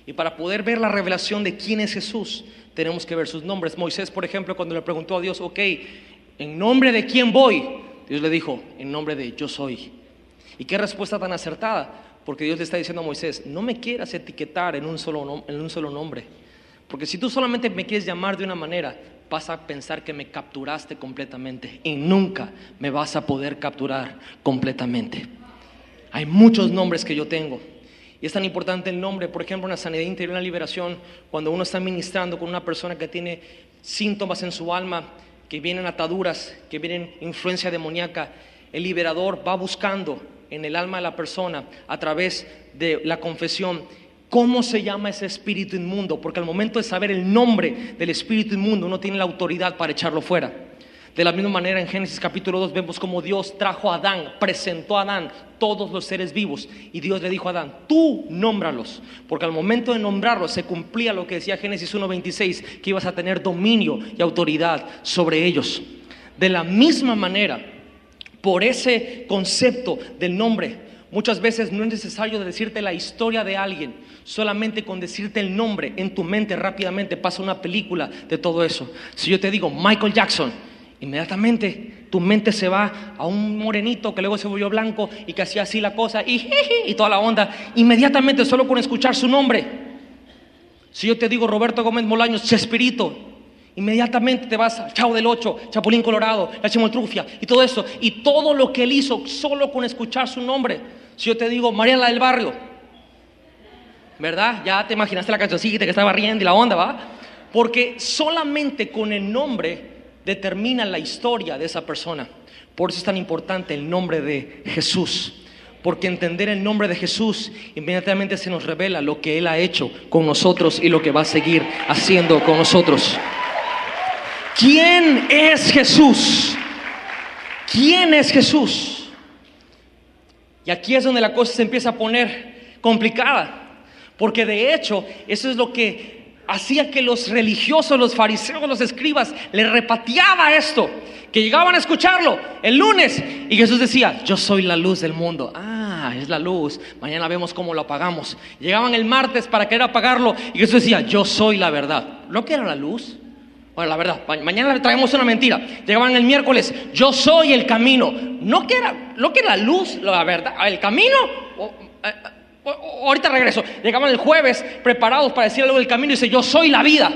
S3: Y para poder ver la revelación de quién es Jesús, tenemos que ver sus nombres. Moisés, por ejemplo, cuando le preguntó a Dios, ok, ¿En nombre de quién voy? Dios le dijo, en nombre de yo soy. ¿Y qué respuesta tan acertada? Porque Dios le está diciendo a Moisés, no me quieras etiquetar en un solo, en un solo nombre. Porque si tú solamente me quieres llamar de una manera, vas a pensar que me capturaste completamente y nunca me vas a poder capturar completamente. Hay muchos nombres que yo tengo. Y es tan importante el nombre, por ejemplo, en la sanidad interior, en la liberación, cuando uno está ministrando con una persona que tiene síntomas en su alma, que vienen ataduras, que vienen influencia demoníaca, el liberador va buscando en el alma de la persona a través de la confesión cómo se llama ese espíritu inmundo, porque al momento de saber el nombre del espíritu inmundo uno tiene la autoridad para echarlo fuera. De la misma manera en Génesis capítulo 2 vemos como Dios trajo a Adán, presentó a Adán todos los seres vivos y Dios le dijo a Adán, tú nómbralos, porque al momento de nombrarlos se cumplía lo que decía Génesis 1.26, que ibas a tener dominio y autoridad sobre ellos. De la misma manera, por ese concepto del nombre, muchas veces no es necesario decirte la historia de alguien, solamente con decirte el nombre en tu mente rápidamente pasa una película de todo eso. Si yo te digo Michael Jackson, Inmediatamente tu mente se va a un morenito que luego se volvió blanco y que hacía así la cosa y, y toda la onda. Inmediatamente solo con escuchar su nombre. Si yo te digo Roberto Gómez Molaños, Chespirito, inmediatamente te vas al Chavo del Ocho, Chapulín Colorado, la Chimoltrufia y todo eso. Y todo lo que él hizo solo con escuchar su nombre. Si yo te digo Mariela del Barrio, ¿verdad? Ya te imaginaste la cancioncita que estaba riendo y la onda, ¿va? Porque solamente con el nombre determina la historia de esa persona. Por eso es tan importante el nombre de Jesús. Porque entender el nombre de Jesús inmediatamente se nos revela lo que Él ha hecho con nosotros y lo que va a seguir haciendo con nosotros. ¿Quién es Jesús? ¿Quién es Jesús? Y aquí es donde la cosa se empieza a poner complicada. Porque de hecho, eso es lo que hacía que los religiosos, los fariseos, los escribas, le repateaba esto, que llegaban a escucharlo el lunes y Jesús decía, yo soy la luz del mundo. Ah, es la luz, mañana vemos cómo lo apagamos. Llegaban el martes para querer apagarlo y Jesús decía, yo soy la verdad. ¿No que era la luz? Bueno, la verdad, mañana le traemos una mentira. Llegaban el miércoles, yo soy el camino. ¿No que era, que la luz, la verdad, el camino? Ahorita regreso. Llegaban el jueves preparados para decir algo del camino y dice, yo soy la vida.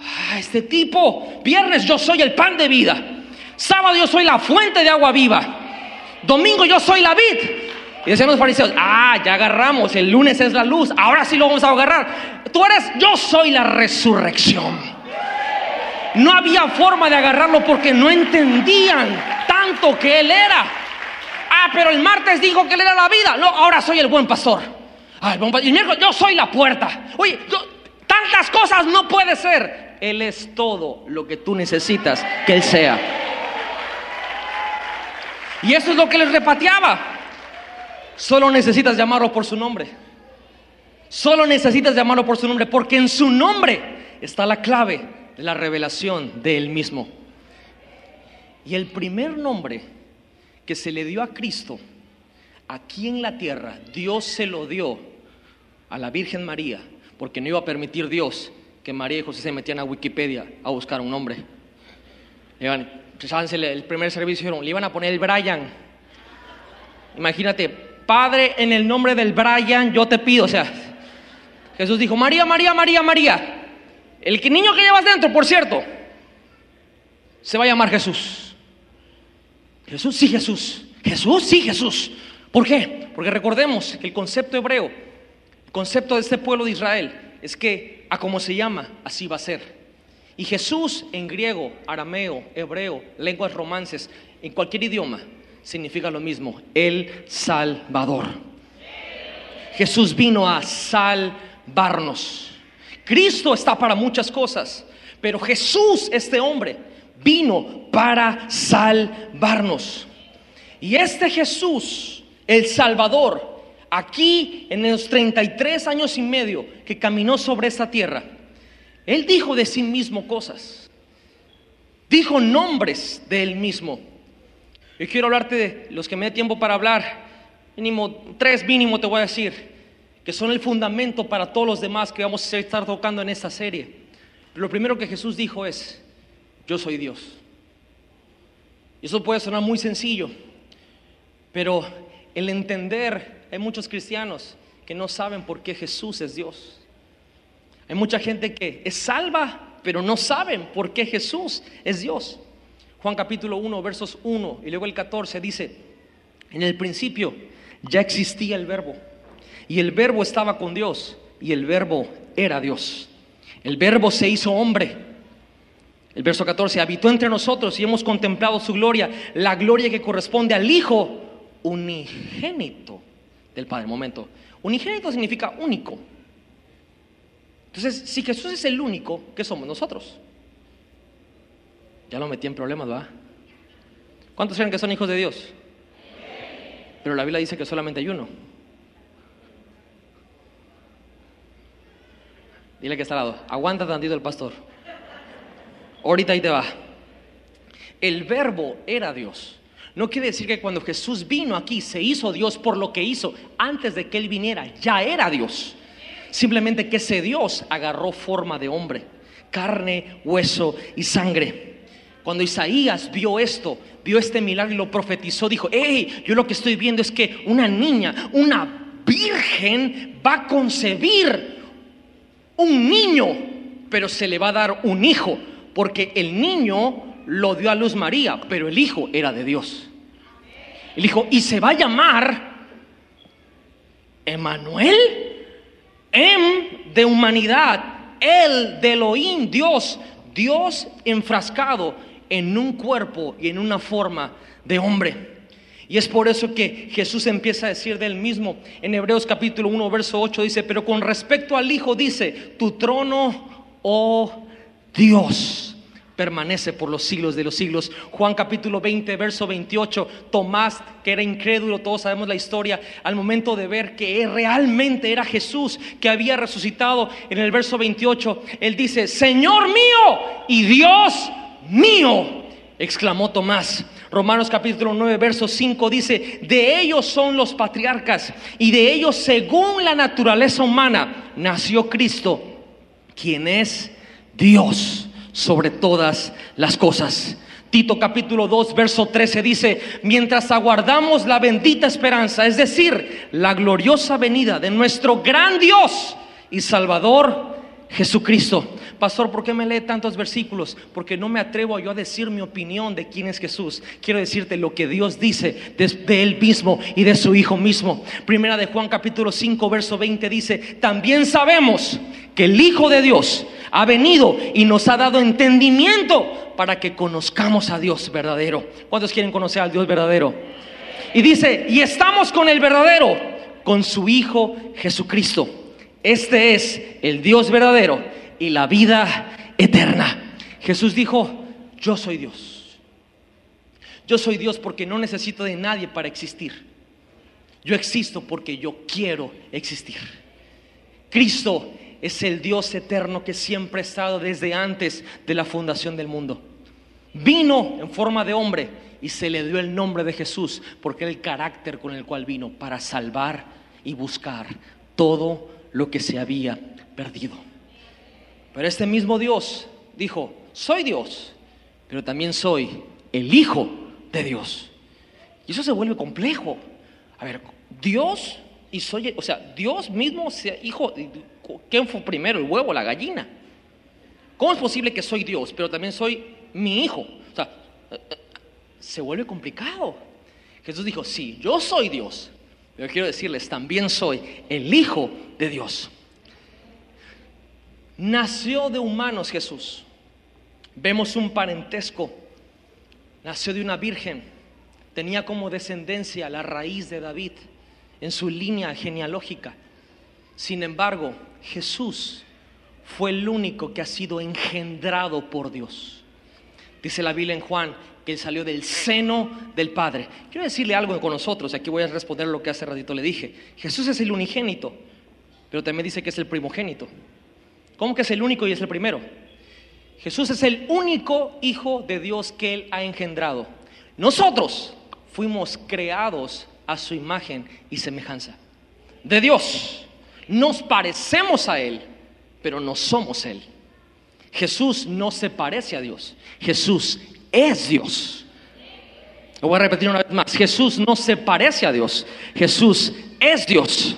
S3: Ah, este tipo. Viernes yo soy el pan de vida. Sábado yo soy la fuente de agua viva. Domingo yo soy la vid. Y decían los fariseos, ah, ya agarramos, el lunes es la luz, ahora sí lo vamos a agarrar. Tú eres, yo soy la resurrección. No había forma de agarrarlo porque no entendían tanto que él era. Ah, pero el martes dijo que él era la vida. No, ahora soy el buen pastor. Ay, y yo soy la puerta. Oye, tantas cosas no puede ser. Él es todo lo que tú necesitas que Él sea. Y eso es lo que les repateaba. Solo necesitas llamarlo por su nombre. Solo necesitas llamarlo por su nombre, porque en su nombre está la clave de la revelación de Él mismo. Y el primer nombre que se le dio a Cristo aquí en la tierra, Dios se lo dio a la Virgen María, porque no iba a permitir Dios que María y José se metieran a Wikipedia a buscar un nombre. El primer servicio le iban a poner el Brian. Imagínate, Padre, en el nombre del Brian, yo te pido, o sea, Jesús dijo, María, María, María, María. El niño que llevas dentro, por cierto, se va a llamar Jesús. Jesús, sí, Jesús. Jesús, sí, Jesús. ¿Por qué? Porque recordemos que el concepto hebreo, concepto de este pueblo de Israel, es que a como se llama, así va a ser. Y Jesús en griego, arameo, hebreo, lenguas romances, en cualquier idioma, significa lo mismo, el Salvador. Jesús vino a salvarnos. Cristo está para muchas cosas, pero Jesús, este hombre, vino para salvarnos. Y este Jesús, el Salvador, aquí en los 33 años y medio que caminó sobre esta tierra, él dijo de sí mismo cosas. Dijo nombres de él mismo. Yo quiero hablarte de los que me dé tiempo para hablar. Mínimo, tres mínimo te voy a decir, que son el fundamento para todos los demás que vamos a estar tocando en esta serie. lo primero que Jesús dijo es, yo soy Dios. Y eso puede sonar muy sencillo, pero el entender, hay muchos cristianos que no saben por qué Jesús es Dios. Hay mucha gente que es salva, pero no saben por qué Jesús es Dios. Juan capítulo 1, versos 1 y luego el 14 dice, en el principio ya existía el verbo y el verbo estaba con Dios y el verbo era Dios. El verbo se hizo hombre. El verso 14, habitó entre nosotros y hemos contemplado su gloria, la gloria que corresponde al Hijo unigénito del Padre. Momento, unigénito significa único. Entonces, si Jesús es el único, ¿qué somos nosotros? Ya lo metí en problemas, ¿verdad? ¿Cuántos creen que son hijos de Dios? Pero la Biblia dice que solamente hay uno. Dile que está al lado. Aguanta tantito el pastor. Ahorita ahí te va. El verbo era Dios. No quiere decir que cuando Jesús vino aquí se hizo Dios por lo que hizo. Antes de que Él viniera, ya era Dios. Simplemente que ese Dios agarró forma de hombre, carne, hueso y sangre. Cuando Isaías vio esto, vio este milagro y lo profetizó, dijo, hey, yo lo que estoy viendo es que una niña, una virgen va a concebir un niño, pero se le va a dar un hijo, porque el niño lo dio a luz María, pero el hijo era de Dios. El hijo, y se va a llamar Emanuel. Em de humanidad, el de Elohim, Dios, Dios enfrascado en un cuerpo y en una forma de hombre. Y es por eso que Jesús empieza a decir de él mismo en Hebreos capítulo 1, verso 8, dice, pero con respecto al Hijo dice, tu trono, oh Dios permanece por los siglos de los siglos. Juan capítulo 20, verso 28, Tomás, que era incrédulo, todos sabemos la historia, al momento de ver que realmente era Jesús que había resucitado, en el verso 28, él dice, Señor mío y Dios mío, exclamó Tomás. Romanos capítulo 9, verso 5 dice, de ellos son los patriarcas y de ellos según la naturaleza humana nació Cristo, quien es Dios sobre todas las cosas. Tito capítulo 2, verso 13 dice, mientras aguardamos la bendita esperanza, es decir, la gloriosa venida de nuestro gran Dios y Salvador Jesucristo. Pastor, ¿por qué me lee tantos versículos? Porque no me atrevo yo a decir mi opinión de quién es Jesús. Quiero decirte lo que Dios dice de, Él mismo y de su Hijo mismo. Primera de Juan capítulo 5, verso 20 dice, también sabemos que el Hijo de Dios ha venido y nos ha dado entendimiento para que conozcamos a Dios verdadero. ¿Cuántos quieren conocer al Dios verdadero? Y dice, y estamos con el verdadero, con su Hijo Jesucristo. Este es el Dios verdadero y la vida eterna. Jesús dijo, yo soy Dios. Yo soy Dios porque no necesito de nadie para existir. Yo existo porque yo quiero existir. Cristo es el Dios eterno que siempre ha estado desde antes de la fundación del mundo. Vino en forma de hombre y se le dio el nombre de Jesús porque era el carácter con el cual vino para salvar y buscar todo lo que se había perdido. Pero este mismo Dios dijo, soy Dios, pero también soy el Hijo de Dios. Y eso se vuelve complejo. A ver, Dios y soy, o sea, Dios mismo, sea hijo, ¿quién fue primero, el huevo o la gallina? ¿Cómo es posible que soy Dios, pero también soy mi hijo? O sea, se vuelve complicado. Jesús dijo, sí, yo soy Dios, pero quiero decirles, también soy el Hijo de Dios. Nació de humanos Jesús. Vemos un parentesco. Nació de una virgen. Tenía como descendencia la raíz de David en su línea genealógica. Sin embargo, Jesús fue el único que ha sido engendrado por Dios. Dice la Biblia en Juan que él salió del seno del Padre. Quiero decirle algo con nosotros, aquí voy a responder lo que hace ratito le dije. Jesús es el unigénito, pero también dice que es el primogénito. ¿Cómo que es el único y es el primero? Jesús es el único hijo de Dios que él ha engendrado. Nosotros fuimos creados a su imagen y semejanza. De Dios. Nos parecemos a Él, pero no somos Él. Jesús no se parece a Dios. Jesús es Dios. Lo voy a repetir una vez más. Jesús no se parece a Dios. Jesús es Dios.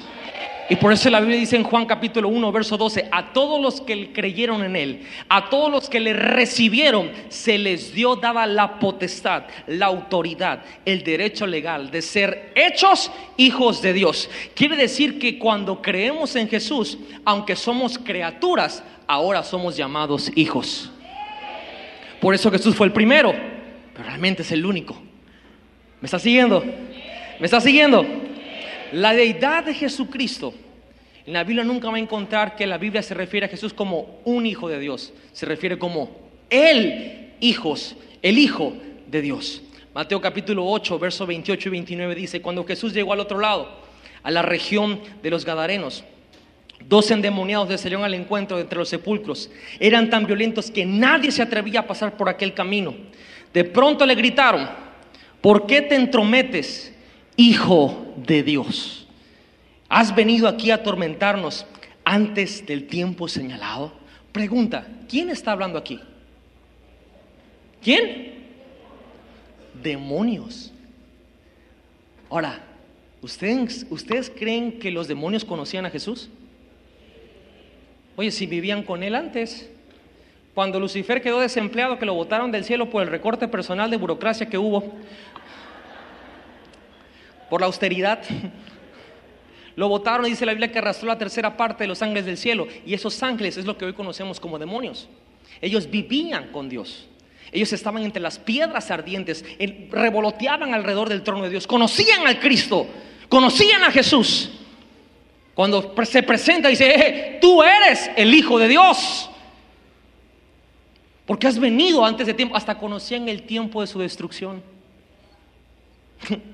S3: Y por eso la Biblia dice en Juan capítulo 1, verso 12, a todos los que creyeron en Él, a todos los que le recibieron, se les dio dada la potestad, la autoridad, el derecho legal de ser hechos hijos de Dios. Quiere decir que cuando creemos en Jesús, aunque somos criaturas, ahora somos llamados hijos. Por eso Jesús fue el primero, pero realmente es el único. ¿Me está siguiendo? ¿Me está siguiendo? La deidad de Jesucristo, en la Biblia nunca va a encontrar que la Biblia se refiere a Jesús como un hijo de Dios, se refiere como el hijos, el hijo de Dios. Mateo capítulo 8, versos 28 y 29 dice, cuando Jesús llegó al otro lado, a la región de los Gadarenos, dos endemoniados le salieron al encuentro entre los sepulcros. Eran tan violentos que nadie se atrevía a pasar por aquel camino. De pronto le gritaron, ¿por qué te entrometes? Hijo de Dios, ¿has venido aquí a atormentarnos antes del tiempo señalado? Pregunta, ¿quién está hablando aquí? ¿Quién? Demonios. Ahora, ¿ustedes, ¿ustedes creen que los demonios conocían a Jesús? Oye, si vivían con él antes. Cuando Lucifer quedó desempleado, que lo botaron del cielo por el recorte personal de burocracia que hubo, por la austeridad. Lo votaron dice la Biblia que arrastró la tercera parte de los ángeles del cielo. Y esos ángeles es lo que hoy conocemos como demonios. Ellos vivían con Dios. Ellos estaban entre las piedras ardientes, revoloteaban alrededor del trono de Dios, conocían al Cristo, conocían a Jesús. Cuando se presenta dice, eh, tú eres el Hijo de Dios. Porque has venido antes de tiempo, hasta conocían el tiempo de su destrucción. [LAUGHS]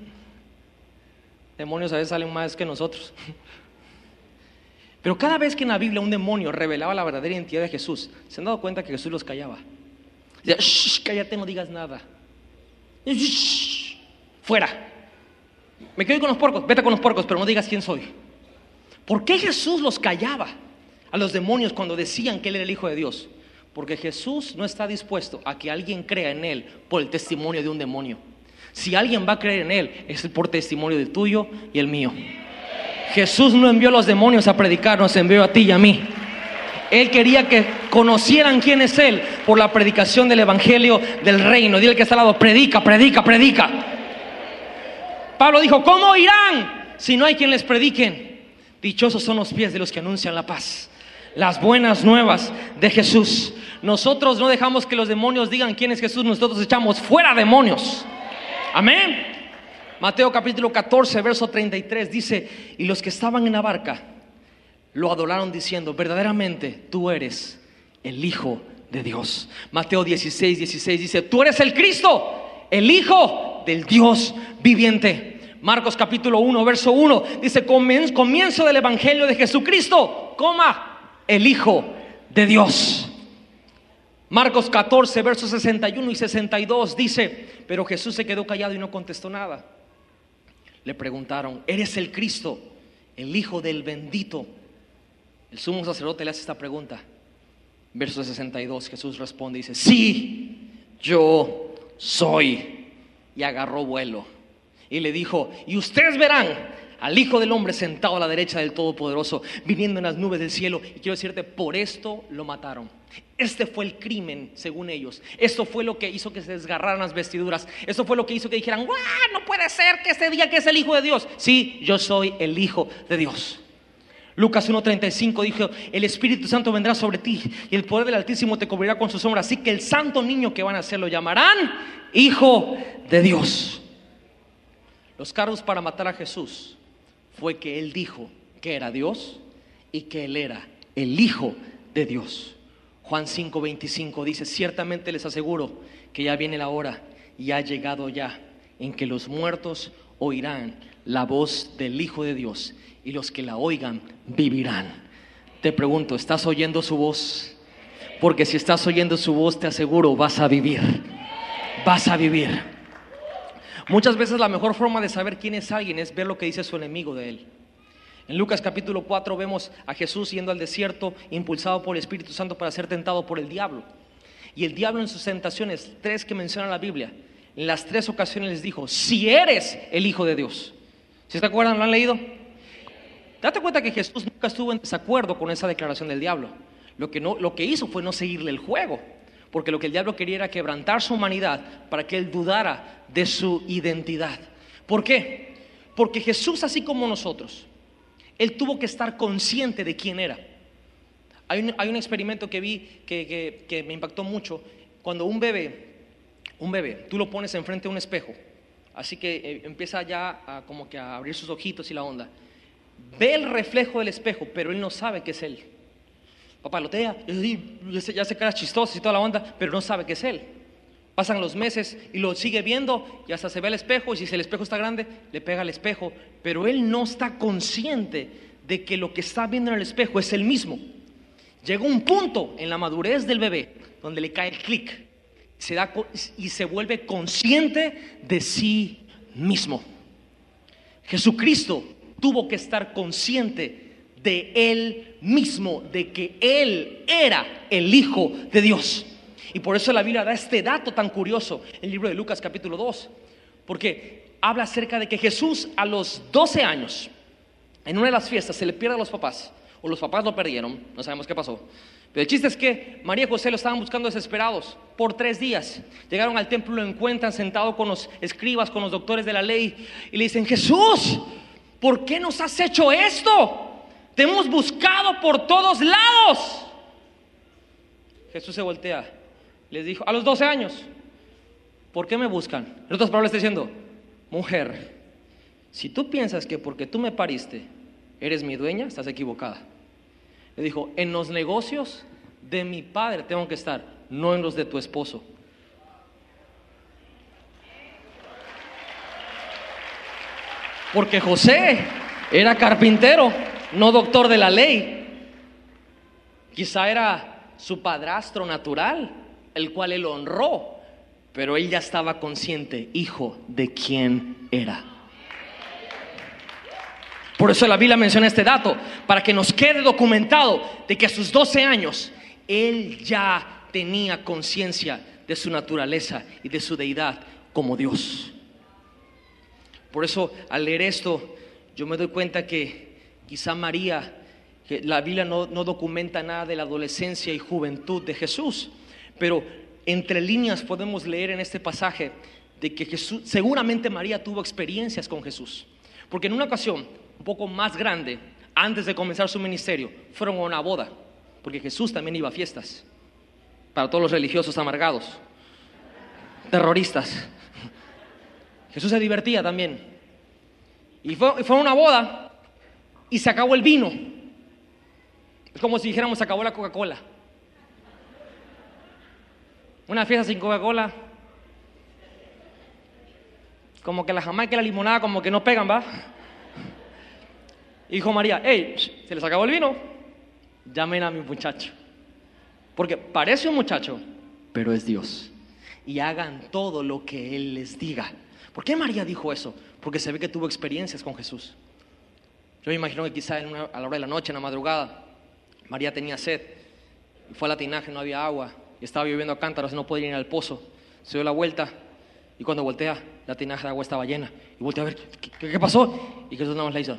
S3: Demonios a veces salen más que nosotros. Pero cada vez que en la Biblia un demonio revelaba la verdadera identidad de Jesús, se han dado cuenta que Jesús los callaba. Decía, Shh, cállate, no digas nada. fuera. Me quedo con los porcos, vete con los porcos, pero no digas quién soy. ¿Por qué Jesús los callaba a los demonios cuando decían que Él era el Hijo de Dios? Porque Jesús no está dispuesto a que alguien crea en Él por el testimonio de un demonio. Si alguien va a creer en Él, es por testimonio del tuyo y el mío. Jesús no envió a los demonios a predicar, nos envió a ti y a mí. Él quería que conocieran quién es Él por la predicación del Evangelio del reino. Dile que está al lado, predica, predica, predica. Pablo dijo, ¿cómo irán si no hay quien les prediquen? Dichosos son los pies de los que anuncian la paz. Las buenas nuevas de Jesús. Nosotros no dejamos que los demonios digan quién es Jesús, nosotros echamos fuera demonios. Amén. Mateo capítulo 14, verso 33 dice, y los que estaban en la barca lo adoraron diciendo, verdaderamente tú eres el Hijo de Dios. Mateo 16, 16 dice, tú eres el Cristo, el Hijo del Dios viviente. Marcos capítulo 1, verso 1 dice, comienzo del Evangelio de Jesucristo, coma, el Hijo de Dios. Marcos 14, versos 61 y 62 dice, pero Jesús se quedó callado y no contestó nada. Le preguntaron, ¿eres el Cristo, el Hijo del bendito? El sumo sacerdote le hace esta pregunta. Verso 62, Jesús responde dice, sí, yo soy. Y agarró vuelo. Y le dijo, y ustedes verán al Hijo del Hombre sentado a la derecha del Todopoderoso, viniendo en las nubes del cielo. Y quiero decirte, por esto lo mataron. Este fue el crimen, según ellos. Esto fue lo que hizo que se desgarraran las vestiduras. Esto fue lo que hizo que dijeran, ¡guau! No puede ser que este día que es el Hijo de Dios. Sí, yo soy el Hijo de Dios. Lucas 1.35 dijo, el Espíritu Santo vendrá sobre ti y el poder del Altísimo te cubrirá con su sombra. Así que el santo niño que van a hacer lo llamarán Hijo de Dios. Los cargos para matar a Jesús fue que él dijo que era Dios y que él era el Hijo de Dios. Juan 5:25 dice, ciertamente les aseguro que ya viene la hora y ha llegado ya en que los muertos oirán la voz del Hijo de Dios y los que la oigan vivirán. Te pregunto, ¿estás oyendo su voz? Porque si estás oyendo su voz, te aseguro, vas a vivir. Vas a vivir. Muchas veces la mejor forma de saber quién es alguien es ver lo que dice su enemigo de él. En Lucas capítulo 4 vemos a Jesús yendo al desierto, impulsado por el Espíritu Santo para ser tentado por el diablo. Y el diablo en sus tentaciones, tres que menciona la Biblia, en las tres ocasiones les dijo, si eres el Hijo de Dios. ¿Se te acuerdan? ¿Lo han leído? Date cuenta que Jesús nunca estuvo en desacuerdo con esa declaración del diablo. Lo que, no, lo que hizo fue no seguirle el juego, porque lo que el diablo quería era quebrantar su humanidad para que él dudara de su identidad. ¿Por qué? Porque Jesús, así como nosotros, él tuvo que estar consciente de quién era. Hay un, hay un experimento que vi que, que- me impactó mucho. Cuando un bebé, un bebé, tú lo pones enfrente de un espejo, así que eh, empieza ya a, como que a abrir sus ojitos y la onda. Ve el reflejo del espejo, pero él no sabe que es él. Papalotea, ya se, cara chistoso y toda la onda, pero no sabe que es él. Pasan los meses y lo sigue viendo y hasta se ve al espejo y si el espejo está grande, le pega al espejo, pero él no está consciente de que lo que está viendo en el espejo es el mismo. Llega un punto en la madurez del bebé donde le cae el clic y se vuelve consciente de sí mismo. Jesucristo tuvo que estar consciente de él mismo, de que él era el Hijo de Dios. Y por eso la Biblia da este dato tan curioso el libro de Lucas capítulo 2, porque habla acerca de que Jesús a los 12 años, en una de las fiestas, se le pierde a los papás, o los papás lo perdieron, no sabemos qué pasó. Pero el chiste es que María y José lo estaban buscando desesperados por tres días. Llegaron al templo, lo encuentran sentado con los escribas, con los doctores de la ley, y le dicen, Jesús, ¿por qué nos has hecho esto? Te hemos buscado por todos lados. Jesús se voltea, les dijo, a los 12 años, ¿por qué me buscan? En otras palabras está diciendo, mujer, si tú piensas que porque tú me pariste eres mi dueña, estás equivocada. Le dijo, en los negocios de mi padre tengo que estar, no en los de tu esposo. Porque José era carpintero, no doctor de la ley. Quizá era su padrastro natural, el cual él honró, pero él ya estaba consciente, hijo, de quién era. Por eso la Biblia menciona este dato, para que nos quede documentado de que a sus 12 años él ya tenía conciencia de su naturaleza y de su deidad como Dios. Por eso al leer esto, yo me doy cuenta que quizá María, la Biblia no, no documenta nada de la adolescencia y juventud de Jesús, pero entre líneas podemos leer en este pasaje de que Jesús, seguramente María tuvo experiencias con Jesús. Porque en una ocasión, un poco más grande, antes de comenzar su ministerio, fueron a una boda, porque Jesús también iba a fiestas, para todos los religiosos amargados, terroristas. Jesús se divertía también. Y fue, fue una boda y se acabó el vino. Es como si dijéramos se acabó la Coca-Cola. Una fiesta sin Coca-Cola. Como que la jamaica y la limonada como que no pegan, ¿va? Y dijo María, hey, se les acabó el vino. Llamen a mi muchacho. Porque parece un muchacho, pero es Dios. Y hagan todo lo que Él les diga. ¿Por qué María dijo eso? Porque se ve que tuvo experiencias con Jesús. Yo me imagino que quizá en una- a la hora de la noche, en la madrugada, María tenía sed. Y fue a la tinaje, no había agua. Y estaba lloviendo a cántaros, no podía ir al pozo. Se dio la vuelta Y cuando voltea, la tinaja de agua estaba llena. Y voltea a ver, ¿qué, qué- qué pasó? Y Jesús nada más le hizo.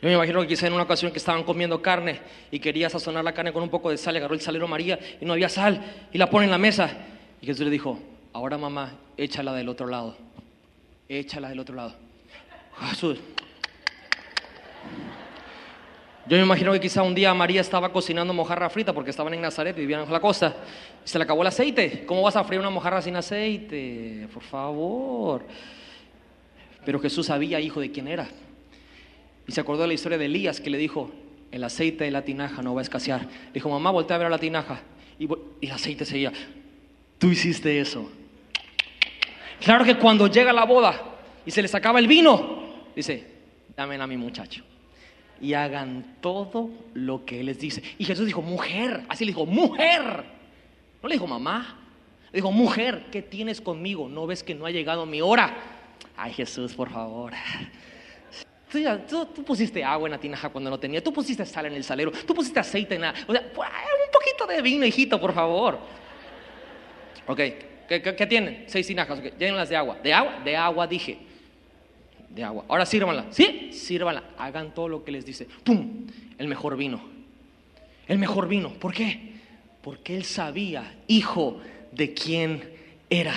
S3: Yo me imagino que quizá en una ocasión que estaban comiendo carne y quería sazonar la carne con un poco de sal, agarró el salero María y no había sal y la pone en la mesa. Y Jesús le dijo, ahora mamá, échala del otro lado. Échala del otro lado. Jesús. Yo me imagino que quizá un día María estaba cocinando mojarra frita porque estaban en Nazaret, vivían en la costa. Y se le acabó el aceite. ¿Cómo vas a freír una mojarra sin aceite? Por favor. Pero Jesús sabía, hijo, de quién era. Y se acordó de la historia de Elías que le dijo, el aceite de la tinaja no va a escasear. Le dijo, mamá, voltea a ver a la tinaja. Y, y el aceite seguía, tú hiciste eso. Claro que cuando llega la boda y se les acaba el vino, dice, dame a mi muchacho. Y hagan todo lo que él les dice. Y Jesús dijo, mujer, así le dijo, mujer. No le dijo mamá, le dijo, mujer, ¿qué tienes conmigo? ¿No ves que no ha llegado mi hora? Ay Jesús, por favor. Tú, pusiste agua en la tinaja cuando no tenía, tú pusiste sal en el salero, tú pusiste aceite en la... O sea, un poquito de vino, hijito, por favor. Ok, ¿qué, tienen? Seis tinajas, ok, llénenlas de agua. ¿De agua? De agua dije. De agua. Ahora sírvanla. ¿Sí? Sírvanla. Hagan todo lo que les dice. ¡Pum! El mejor vino. El mejor vino. ¿Por qué? Porque él sabía, hijo, de quién era.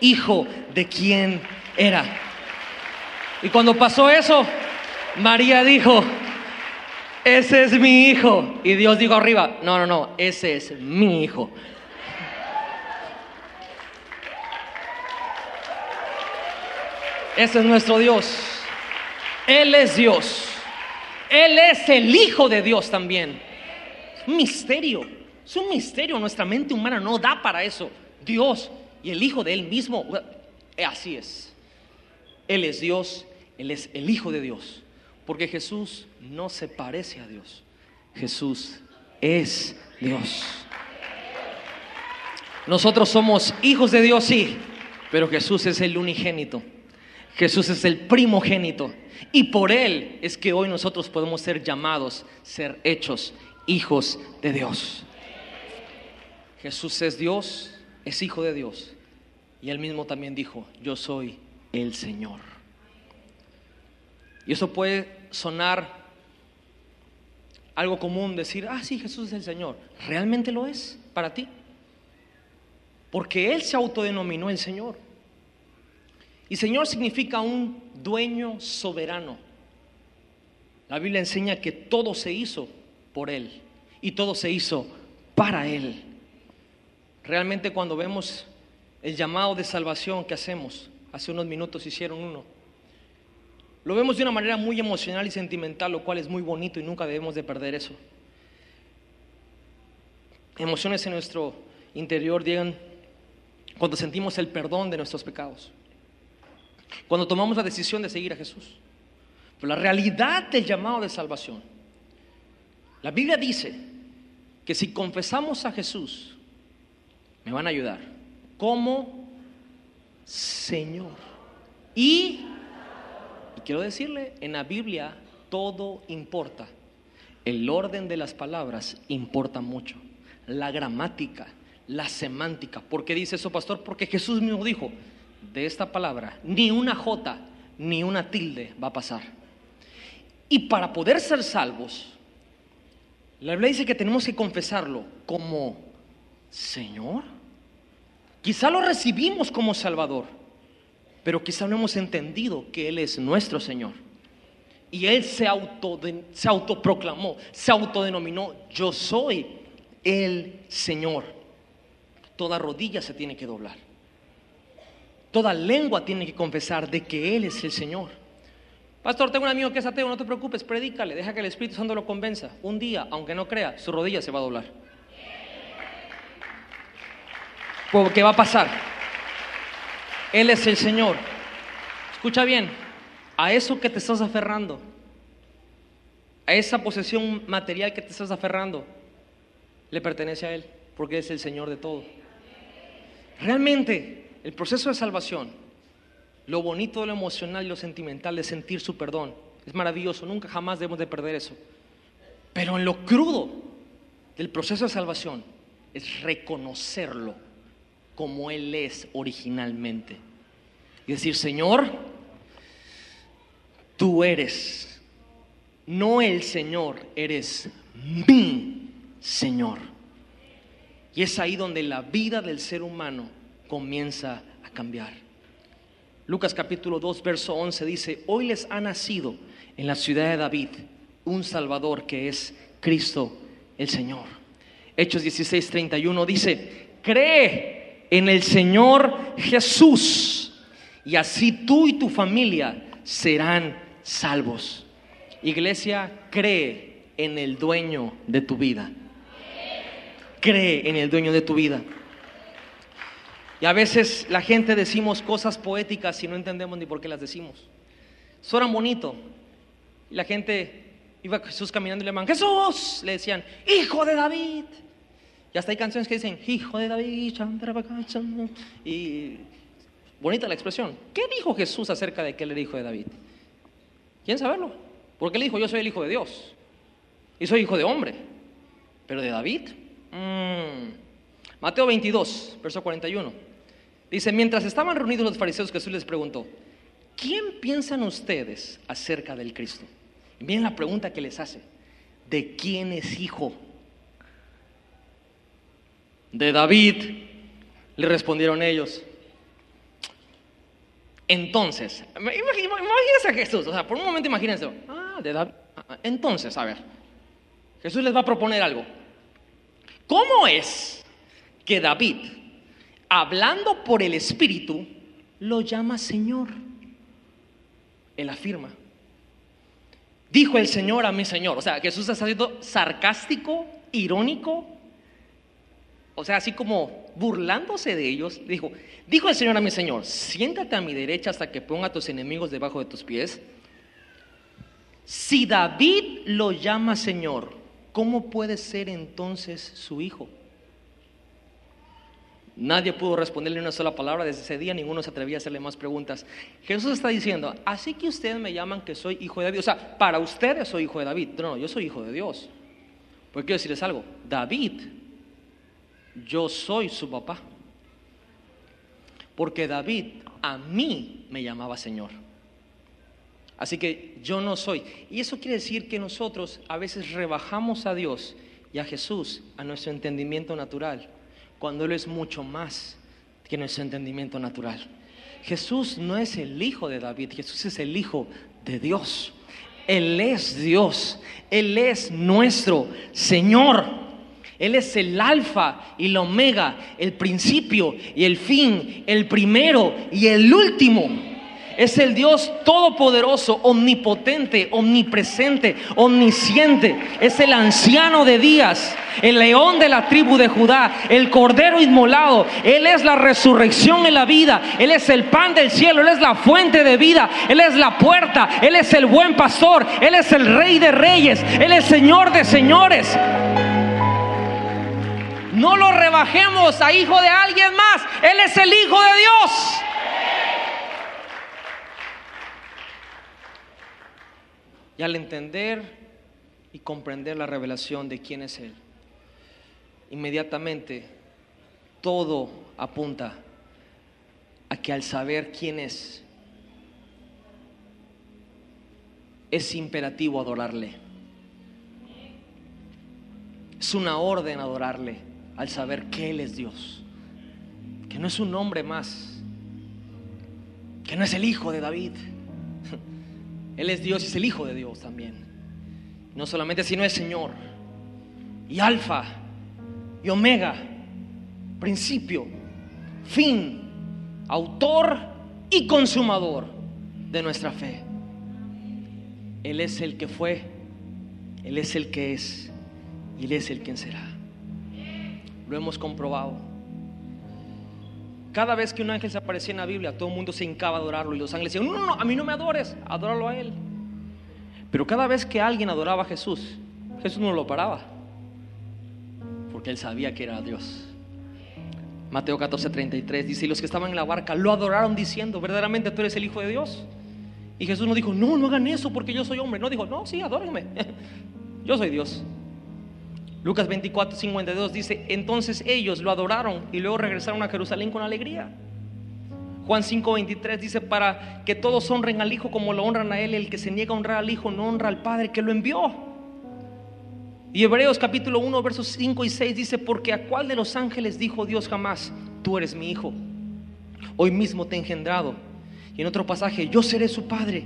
S3: Hijo de quién era. Y cuando pasó eso, María dijo, ese es mi hijo. Y Dios dijo arriba, no, no, no, ese es mi hijo. Ese es nuestro Dios. Él es Dios. Él es el Hijo de Dios también. Misterio. Es un misterio. Nuestra mente humana no da para eso. Dios y el Hijo de Él mismo. eh, Así es. Él es Dios. Él es el Hijo de Dios. Porque Jesús no se parece a Dios. Jesús es Dios. Nosotros somos hijos de Dios, sí, pero Jesús es el unigénito. Jesús es el primogénito. Y por Él es que hoy nosotros podemos ser llamados, ser hechos hijos de Dios. Jesús es Dios, es hijo de Dios. Y Él mismo también dijo, yo soy el Señor. Y eso puede sonar algo común, decir, ah, sí, Jesús es el Señor. ¿Realmente lo es para ti? Porque Él se autodenominó el Señor. Y Señor significa un dueño soberano. La Biblia enseña que todo se hizo por Él y todo se hizo para Él. Realmente cuando vemos el llamado de salvación que hacemos, hace unos minutos hicieron uno, lo vemos de una manera muy emocional y sentimental, lo cual es muy bonito y nunca debemos de perder eso. Emociones en nuestro interior llegan cuando sentimos el perdón de nuestros pecados, cuando tomamos la decisión de seguir a Jesús. Pero la realidad del llamado de salvación, la Biblia dice que si confesamos a Jesús, me van a ayudar como Señor. Y, y quiero decirle, en la Biblia todo importa. El orden de las palabras importa mucho. La gramática, la semántica. ¿Por qué dice eso, pastor? Porque Jesús mismo dijo, de esta palabra, ni una jota, ni una tilde va a pasar. Y para poder ser salvos, la Biblia dice que tenemos que confesarlo como Señor. Quizá lo recibimos como Salvador, pero quizá no hemos entendido que Él es nuestro Señor. Y Él se, auto, se autoproclamó, se autodenominó, yo soy el Señor. Toda rodilla se tiene que doblar. Toda lengua tiene que confesar de que Él es el Señor. Pastor, tengo un amigo que es ateo, no te preocupes, predícale, deja que el Espíritu Santo lo convenza. Un día, aunque no crea, su rodilla se va a doblar. Porque va a pasar. Él es el Señor. Escucha bien, a eso que te estás aferrando, a esa posesión material que te estás aferrando, le pertenece a Él, porque es el Señor de todo. Realmente, el proceso de salvación, lo bonito, lo emocional y lo sentimental de sentir su perdón, es maravilloso, nunca jamás debemos de perder eso. Pero en lo crudo del proceso de salvación es reconocerlo como Él es originalmente. Y decir, Señor, tú eres, no el Señor, eres mi Señor. Y es ahí donde la vida del ser humano comienza a cambiar. Lucas capítulo 2, verso 11 dice, hoy les ha nacido en la ciudad de David un Salvador que es Cristo el Señor. Hechos 16, 31 dice, cree en el Señor Jesús y así tú y tu familia serán salvos. Iglesia, cree en el dueño de tu vida. Cree en el dueño de tu vida. Y a veces la gente decimos cosas poéticas y no entendemos ni por qué las decimos. Suena bonito. Y la gente iba Jesús caminando y le llamaban, Jesús, le decían, hijo de David. Y hasta hay canciones que dicen, hijo de David, y bonita la expresión. ¿Qué dijo Jesús acerca de que él era hijo de David? ¿Quién saberlo? Porque él dijo, yo soy el hijo de Dios. Y soy hijo de hombre. Pero de David. Mm. Mateo 22, verso 41. Dice, mientras estaban reunidos los fariseos, Jesús les preguntó, ¿quién piensan ustedes acerca del Cristo? Y miren la pregunta que les hace. ¿De quién es hijo? De David, le respondieron ellos. Entonces, imagínense a Jesús, o sea, por un momento imagínense, ah, de David. Ah, ah, entonces, a ver, Jesús les va a proponer algo. ¿Cómo es que David, hablando por el Espíritu, lo llama Señor? Él afirma, dijo el Señor a mi Señor. O sea, Jesús está siendo sarcástico, irónico, o sea, así como burlándose de ellos, dijo, dijo el Señor a mi Señor, siéntate a mi derecha hasta que ponga a tus enemigos debajo de tus pies. Si David lo llama Señor, ¿cómo puede ser entonces su hijo? Nadie pudo responderle una sola palabra desde ese día, ninguno se atrevía a hacerle más preguntas. Jesús está diciendo, así que ustedes me llaman que soy hijo de David. O sea, para ustedes soy hijo de David. No, no, yo soy hijo de Dios. Porque quiero decirles algo, David, yo soy su papá. Porque David a mí me llamaba Señor. Así que yo no soy. Y eso quiere decir que nosotros a veces rebajamos a Dios y a Jesús a nuestro entendimiento natural cuando Él es mucho más que nuestro entendimiento natural. Jesús no es el hijo de David, Jesús es el hijo de Dios. Él es Dios, Él es nuestro Señor. Él es el alfa y el omega, el principio y el fin, el primero y el último. Es el Dios todopoderoso, omnipotente, omnipresente, omnisciente. Es el anciano de días, el león de la tribu de Judá, el cordero inmolado. Él es la resurrección en la vida. Él es el pan del cielo. Él es la fuente de vida. Él es la puerta. Él es el buen pastor. Él es el rey de reyes. Él es señor de señores. No lo rebajemos a hijo de alguien más. Él es el hijo de Dios. Y al entender y comprender la revelación de quién es Él, inmediatamente todo apunta a que al saber quién es, es imperativo adorarle. Es una orden adorarle al saber que Él es Dios, que no es un hombre más, que no es el hijo de David, él es Dios y es el Hijo de Dios también. No solamente sino es Señor. Y Alfa y Omega. Principio, fin, autor y consumador de nuestra fe. Él es el que fue, Él es el que es y Él es el quien será. Lo hemos comprobado. Cada vez que un ángel se aparecía en la Biblia, todo el mundo se hincaba a adorarlo y los ángeles decían, no, no, no, a mí no me adores, adóralo a él. Pero cada vez que alguien adoraba a Jesús, Jesús no lo paraba, porque él sabía que era Dios. Mateo 14, 33 dice, y los que estaban en la barca lo adoraron diciendo, verdaderamente tú eres el Hijo de Dios. Y Jesús no dijo, no, no hagan eso porque yo soy hombre. No dijo, no, sí, adórenme. [LAUGHS] yo soy Dios. Lucas 24, 52 dice, entonces ellos lo adoraron y luego regresaron a Jerusalén con alegría. Juan 5, 23 dice, para que todos honren al Hijo como lo honran a Él, el que se niega a honrar al Hijo no honra al Padre que lo envió. Y Hebreos capítulo 1, versos 5 y 6 dice, porque a cuál de los ángeles dijo Dios jamás, tú eres mi Hijo, hoy mismo te he engendrado. Y en otro pasaje, yo seré su Padre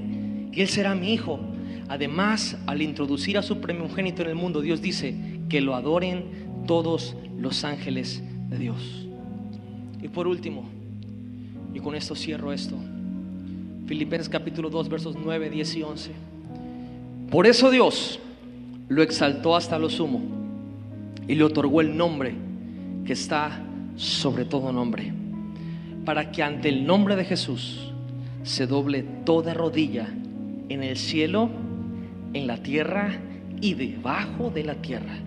S3: y Él será mi Hijo. Además, al introducir a su primogénito en el mundo, Dios dice que lo adoren todos los ángeles de Dios. Y por último, y con esto cierro esto, Filipenses capítulo 2, versos 9, 10 y 11. Por eso Dios lo exaltó hasta lo sumo y le otorgó el nombre que está sobre todo nombre, para que ante el nombre de Jesús se doble toda rodilla en el cielo, en la tierra y debajo de la tierra.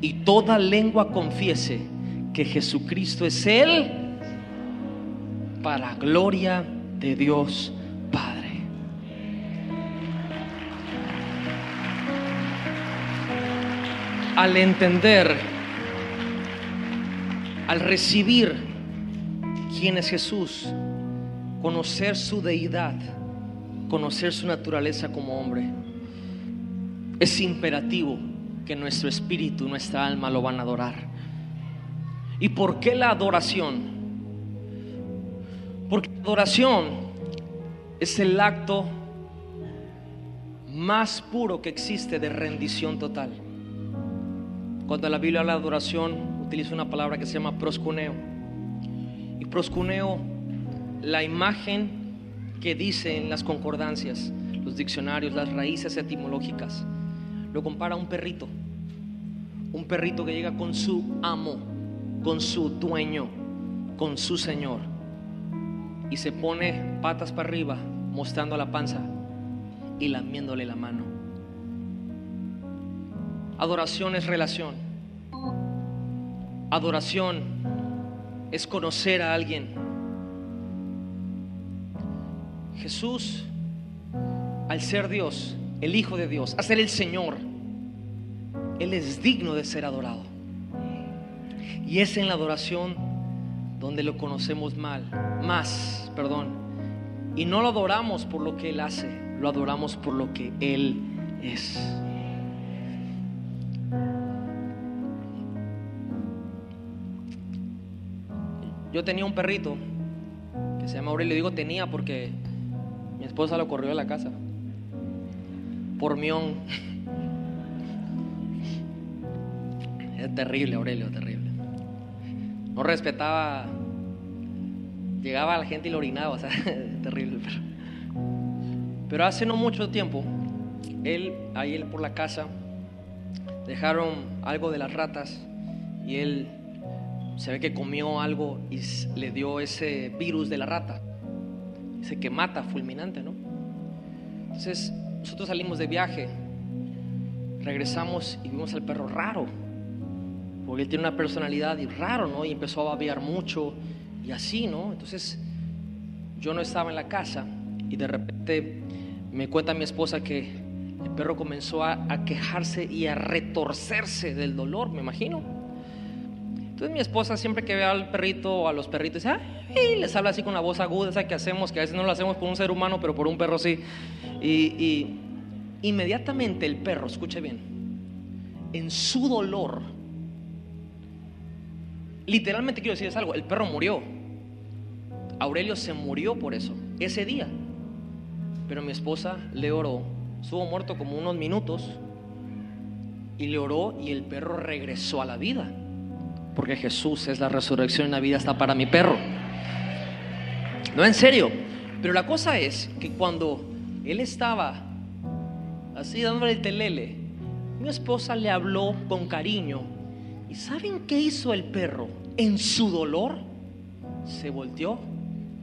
S3: Y toda lengua confiese que Jesucristo es Él para gloria de Dios Padre. Al entender, al recibir quién es Jesús, conocer su deidad, conocer su naturaleza como hombre, es imperativo que nuestro espíritu, nuestra alma lo van a adorar. ¿Y por qué la adoración? Porque la adoración es el acto más puro que existe de rendición total. Cuando la Biblia habla de adoración, utiliza una palabra que se llama proscuneo. Y proscuneo, la imagen que dice en las concordancias, los diccionarios, las raíces etimológicas. Lo compara a un perrito. Un perrito que llega con su amo, con su dueño, con su señor. Y se pone patas para arriba, mostrando la panza y lamiéndole la mano. Adoración es relación. Adoración es conocer a alguien Jesús, al ser Dios, el Hijo de Dios, a ser el Señor, Él es digno de ser adorado. Y es en la adoración donde lo conocemos mal, más, perdón. Y no lo adoramos por lo que Él hace, lo adoramos por lo que Él es. Yo tenía un perrito que se llama Aurelio, digo tenía porque mi esposa lo corrió de la casa. Por mión. Es terrible, Aurelio, terrible. No respetaba. Llegaba a la gente y lo orinaba, o sea, [LAUGHS] terrible. Pero, hace no mucho tiempo, él, ahí él por la casa, dejaron algo de las ratas y él se ve que comió algo y le dio ese virus de la rata. Dice que mata, fulminante, ¿no? Entonces, nosotros salimos de viaje, regresamos y vimos al perro raro, porque él tiene una personalidad raro, ¿no? Y empezó a babear mucho y así, ¿no? Entonces, yo no estaba en la casa y de repente me cuenta mi esposa que el perro comenzó a, a quejarse y a retorcerse del dolor, me imagino. Entonces mi esposa siempre que ve al perrito o a los perritos, y les habla así con la voz aguda, esa que hacemos, que a veces no lo hacemos por un ser humano, pero por un perro sí. Y, inmediatamente el perro, escuche bien, en su dolor, literalmente quiero decirles algo, el perro murió. Aurelio se murió por eso, ese día. Pero mi esposa le oró, estuvo muerto como unos minutos, y le oró y el perro regresó a la vida. Porque Jesús es la resurrección y la vida está para mi perro. No, en serio. Pero la cosa es que cuando él estaba así dándole el telele, mi esposa le habló con cariño. ¿Y saben qué hizo el perro? En su dolor, se volteó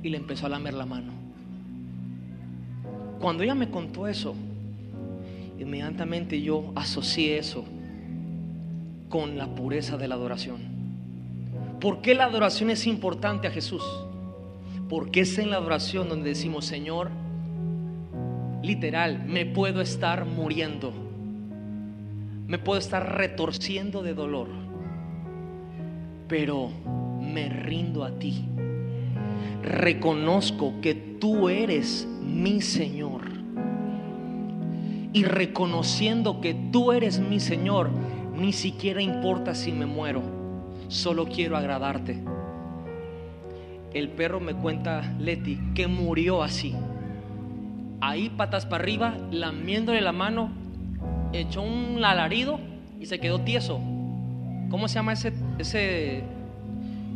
S3: y le empezó a lamer la mano. Cuando ella me contó eso, inmediatamente yo asocié eso con la pureza de la adoración. ¿Por qué la adoración es importante a Jesús? Porque es en la adoración donde decimos, Señor, literal, me puedo estar muriendo. me puedo estar retorciendo de dolor, pero me rindo a ti. Reconozco que tú eres mi Señor. Y reconociendo que tú eres mi Señor, ni siquiera importa si me muero, solo quiero agradarte. El perro me cuenta, Leti, que murió así. Ahí patas para arriba, lamiéndole la mano, echó un alarido y se quedó tieso. ¿Cómo se llama ese, ese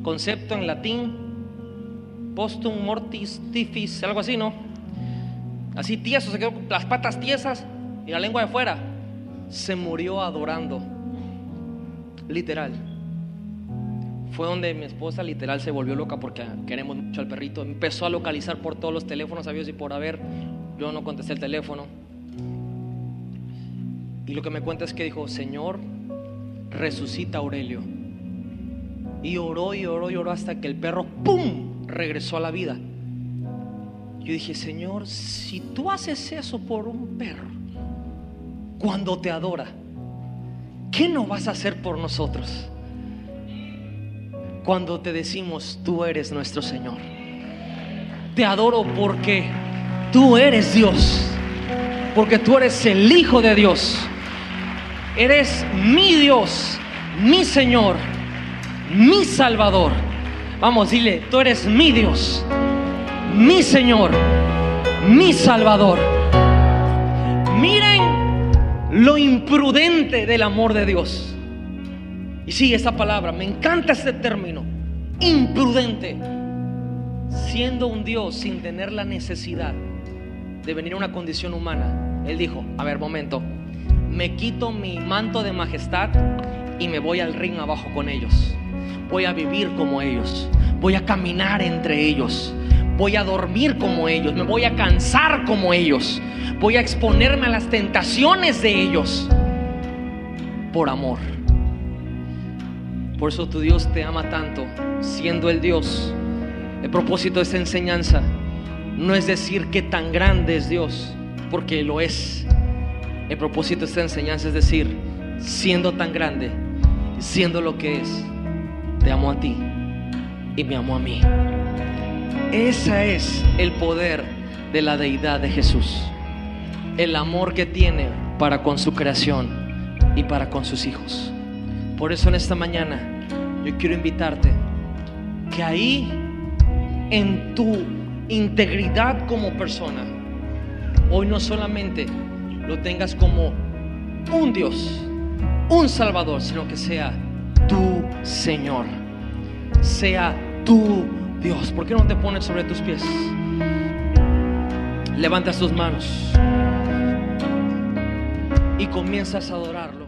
S3: concepto en latín? Postum mortis tifis, algo así, ¿no? Así tieso, se quedó con las patas tiesas y la lengua de fuera. Se murió adorando. Literal. Fue donde mi esposa literal se volvió loca porque queremos mucho al perrito. Empezó a localizar por todos los teléfonos sabios y por haber. Yo no contesté el teléfono. Y lo que me cuenta es que dijo, Señor, resucita Aurelio. Y oró y oró y oró hasta que el perro, ¡pum!, regresó a la vida. Yo dije, Señor, si tú haces eso por un perro, cuando te adora, ¿qué no vas a hacer por nosotros? Cuando te decimos, tú eres nuestro Señor. Te adoro porque tú eres Dios, porque tú eres el Hijo de Dios. Eres mi Dios, mi Señor, mi Salvador. Vamos, dile, tú eres mi Dios, mi Señor, mi Salvador. Miren lo imprudente del amor de Dios. Y sí, esa palabra, me encanta ese término, imprudente. Siendo un Dios sin tener la necesidad de venir a una condición humana, Él dijo, a ver, momento, me quito mi manto de majestad y me voy al ring abajo con ellos. Voy a vivir como ellos, voy a caminar entre ellos, voy a dormir como ellos, me voy a cansar como ellos, voy a exponerme a las tentaciones de ellos por amor. Por eso tu Dios te ama tanto, siendo el Dios. El propósito de esta enseñanza no es decir que tan grande es Dios, porque lo es. El propósito de esta enseñanza es decir, siendo tan grande, siendo lo que es, te amo a ti y me amo a mí. Ese es el poder de la deidad de Jesús. El amor que tiene para con su creación y para con sus hijos. Por eso en esta mañana yo quiero invitarte que ahí en tu integridad como persona, hoy no solamente lo tengas como un Dios, un Salvador, sino que sea tu Señor, sea tu Dios. ¿Por qué no te pones sobre tus pies? Levantas tus manos y comienzas a adorarlo.